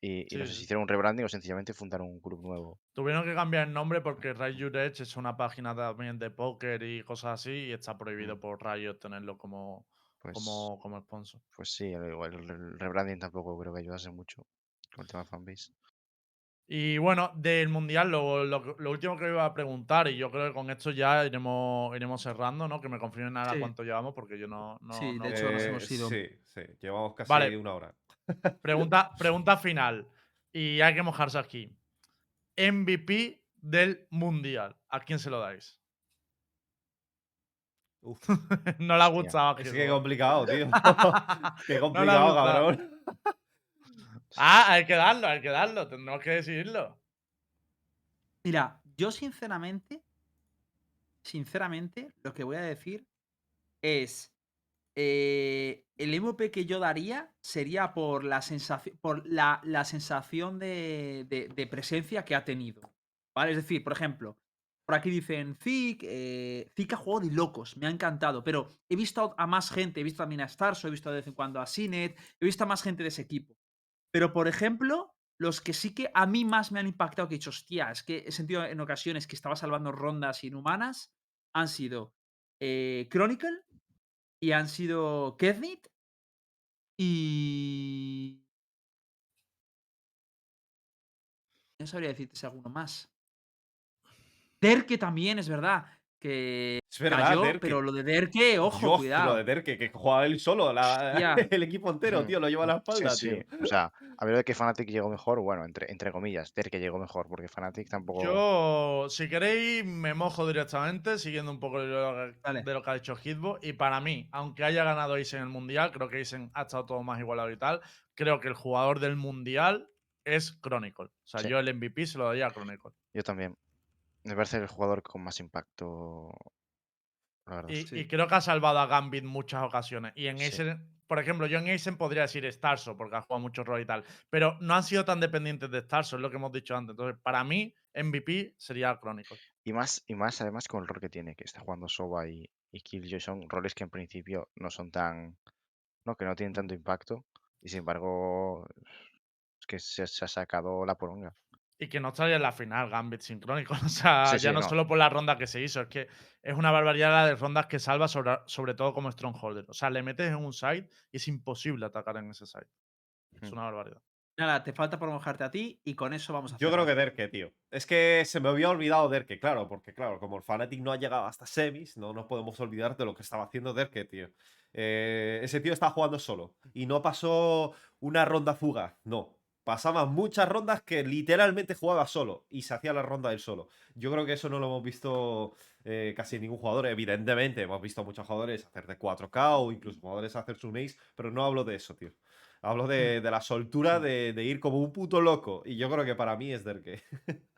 C: Y, y no
A: Sí,
C: sé si
A: sí.
C: hicieron un rebranding o sencillamente fundaron un club nuevo.
A: Tuvieron que cambiar el nombre porque Riot Edge es una página también de póker y cosas así y está prohibido
C: Mm.
A: por Riot tenerlo como,
C: Pues,
A: como, como sponsor.
C: pues sí, el, el, rebranding tampoco creo que ayudase mucho con el tema fanbase.
A: Y bueno, del mundial, lo, lo- lo último que iba a preguntar, y yo creo que con esto ya iremos, iremos cerrando, ¿no? Que me confirmen ahora
B: Sí.
A: cuánto llevamos, porque yo no. no,
B: Sí,
A: no
B: de hecho, nos hemos ido.
D: Sí, sí. Llevamos casi
A: Vale.
D: una hora.
A: Pregunta, pregunta final. Y hay que mojarse aquí. MVP del mundial. ¿A quién se lo dais?
D: Uf.
A: no le ha gustado. a
D: Es que complicado, tío. Qué complicado, cabrón.
A: Ah, hay que darlo, hay que darlo. Tendremos que decidirlo.
B: Mira, yo sinceramente, sinceramente, lo que voy a decir es eh, el MVP que yo daría sería por la sensación, por la, sensación de, presencia que ha tenido. ¿Vale? Es decir, por ejemplo, por aquí dicen Zik, eh, ha jugado de locos, me ha encantado, pero he visto a más gente, he visto también a Starso, he visto de vez en cuando a Sinet, he visto a más gente de ese equipo. Pero, por ejemplo, los que sí que a mí más me han impactado, que he dicho, hostia, es que he sentido en ocasiones que estaba salvando rondas inhumanas, han sido eh, Chronicle y han sido Kethnit y... No sabría decirte si alguno más. Derke también, es verdad, que
D: Es verdad,
B: cayó,
D: Derke.
B: pero lo de Derke, ojo,
D: Dios,
B: cuidado.
D: Lo de Derke, que juega él solo, la- el equipo entero,
C: Mm.
D: tío, lo lleva a la espalda,
C: sí,
D: tío.
C: sí. O sea, a ver de que Fnatic llegó mejor, bueno, entre, entre comillas, de que llegó mejor, porque Fnatic tampoco.
A: Yo, si queréis, me mojo directamente, siguiendo un poco de lo, que-
B: Dale.
A: de lo que ha dicho Hitbo. Y para mí, aunque haya ganado Isen en el mundial, creo que Isen ha estado todo más igualado y tal. Creo que el jugador del mundial es Chronicle. O sea,
C: Sí.
A: yo el MVP se lo daría a Chronicle.
C: Yo también. Me parece el jugador con más impacto. La verdad.
A: Y,
B: Sí.
A: y creo que ha salvado a Gambit en muchas ocasiones. Y en
C: Sí.
A: Eisen, por ejemplo, yo en Eisen podría decir Starso, porque ha jugado mucho rol y tal. Pero no han sido tan dependientes de Starso, es lo que hemos dicho antes. Entonces, para mí, MVP sería Chronicle.
C: Y más, y más además con el rol que tiene, que está jugando Soba y, y Killjoy son roles que en principio no son tan. No, que no tienen tanto impacto. Y sin embargo, es que se, se ha sacado la poronga.
A: Y que no estaría en la final Gambit sincrónico. O sea,
C: Sí,
A: ya
C: sí,
A: no,
C: no.
A: solo por la ronda que se hizo, es que es una barbaridad la de rondas que salva, sobre, sobre todo como Strongholder. O sea, le metes en un site y es imposible atacar en ese site. Es una barbaridad.
B: Nada, te falta por mojarte a ti y con eso vamos a
D: Yo creo que. Derke, tío. Es que se me había olvidado Derke, claro, porque claro, como el Fnatic no ha llegado hasta semis, no nos podemos olvidar de lo que estaba haciendo Derke, tío. Eh, ese tío estaba jugando solo y no pasó una ronda fuga, no. Pasaban muchas rondas que literalmente jugaba solo y se hacía la ronda él solo. Yo creo que eso no lo hemos visto eh, casi ningún jugador. Evidentemente, hemos visto a muchos jugadores hacer de 4K o incluso jugadores hacer su ace, pero no hablo de eso, tío. Hablo de, de la soltura de, de ir como un puto loco. Y yo creo que para mí es Derke.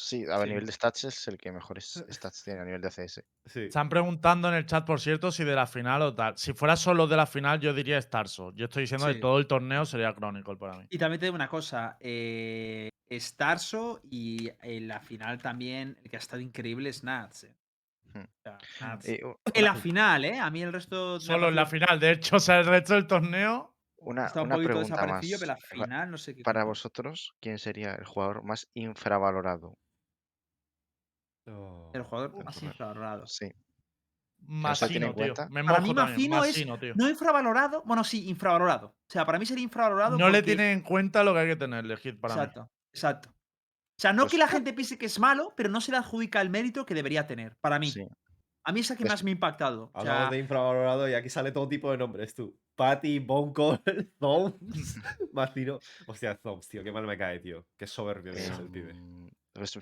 C: Sí, a
B: Sí.
C: nivel de stats es el que mejores stats tiene a nivel de CS.
D: Sí.
A: Están preguntando en el chat, por cierto, si de la final o tal. Si fuera solo de la final, yo diría Starso. Yo estoy diciendo
B: Sí.
A: que todo el torneo sería Chronicle para mí.
B: Y también te digo una cosa, eh, Starso y en la final también, el que ha estado increíble es Nats. eh.
C: Hmm. Eh,
B: En la final, ¿eh? A mí el resto...
A: Solo en la final. De hecho, o sea, el resto del torneo.
C: Una,
B: Está un
C: una
B: poquito
C: pregunta más.
B: desaparecido, pero la final no sé qué.
C: Para vosotros, ¿quién sería el jugador más infravalorado?
D: Oh.
B: El jugador infravalorado.
C: Sí.
A: Masino,
C: en
A: tío.
C: cuenta.
A: Me
B: Para mí es
A: Masino, tío.
B: no infravalorado. Bueno, sí, infravalorado. O sea, para mí sería infravalorado.
A: No le tiene en cuenta lo que hay que tenerle, Hit, para mí.
B: Exacto, exacto. O sea, no
C: Pues-
B: que la gente piense que es malo, pero no se le adjudica el mérito que debería tener. Para mí.
C: Sí.
B: A mí es el que más me ha impactado. O
D: Hablamos
B: sea,
D: de infravalorado y aquí sale todo tipo de nombres, tú. Patty, Bonco, Zombs, Mastino. Hostia, Zombs, tío, qué mal me cae, tío. Qué soberbio que es el pibe.
C: Pues,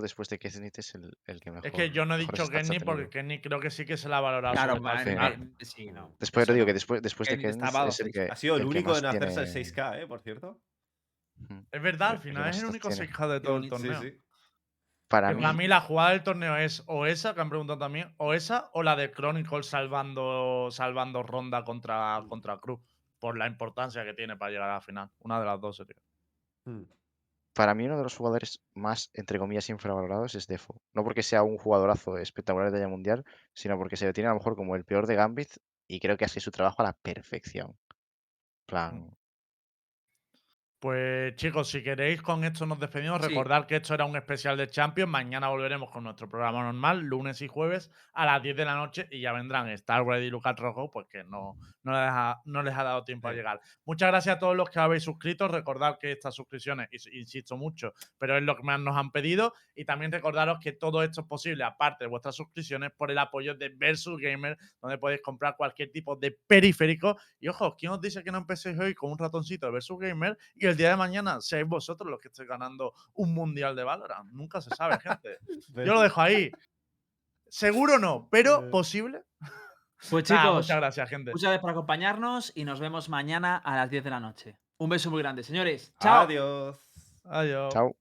C: después de Kesnit es el, el que mejor.
A: Es que yo no he dicho Kenny porque. Kenny creo que sí que se la ha valorado.
B: claro,
A: al
B: man,
A: final.
B: man, sí, no.
C: Después
B: eso
C: te digo que después, después de
B: Kenny a
C: es el que.
D: Ha sido el
C: que
D: único en hacerse el
C: tiene-
D: 6K, ¿eh? Por cierto.
A: Es verdad, al
C: el que
A: final es el único
C: tiene.
A: 6K de todo el
B: bonito.
D: Sí,
A: torneo.
D: sí.
C: Para
A: Que
C: mí,
A: Para mí la jugada del torneo es o esa, que han preguntado también, o esa o la de Chronicle salvando, salvando ronda contra, contra Cruz. Por la importancia que tiene para llegar a la final. Una de las dos sería.
D: Hmm.
C: Para mí uno de los jugadores más, entre comillas, infravalorados es Defo. No porque sea un jugadorazo espectacular de talla mundial, sino porque se le tiene a lo mejor como el peor de Gambit y creo que hace su trabajo a la perfección. Plan,
A: Pues chicos, si queréis, con esto nos despedimos.
B: Sí.
A: Recordad que esto era un especial de Champions. Mañana volveremos con nuestro programa normal, lunes y jueves a las 10 de la noche. Y ya vendrán Star Ready y Lucas Rojo, pues que no, no, les ha, no les ha dado tiempo a llegar. Muchas gracias a todos los que habéis suscrito. Recordad que estas suscripciones, ins- insisto mucho, pero es lo que más nos han pedido. Y también recordaros que todo esto es posible, aparte de vuestras suscripciones, por el apoyo de Versus Gamer, donde podéis comprar cualquier tipo de periférico. Y ojo, ¿quién os dice que no empecéis hoy con un ratoncito de Versus Gamer y el día de mañana seáis vosotros los que estéis ganando un mundial de Valorant? Nunca se sabe, gente. Yo lo dejo ahí. Seguro no, pero posible.
B: Pues chicos,
A: muchas gracias, gente.
B: muchas gracias por acompañarnos y nos vemos mañana a las 10 de la noche. Un beso muy grande, señores. Chao.
D: Adiós.
A: Adiós.
C: chao.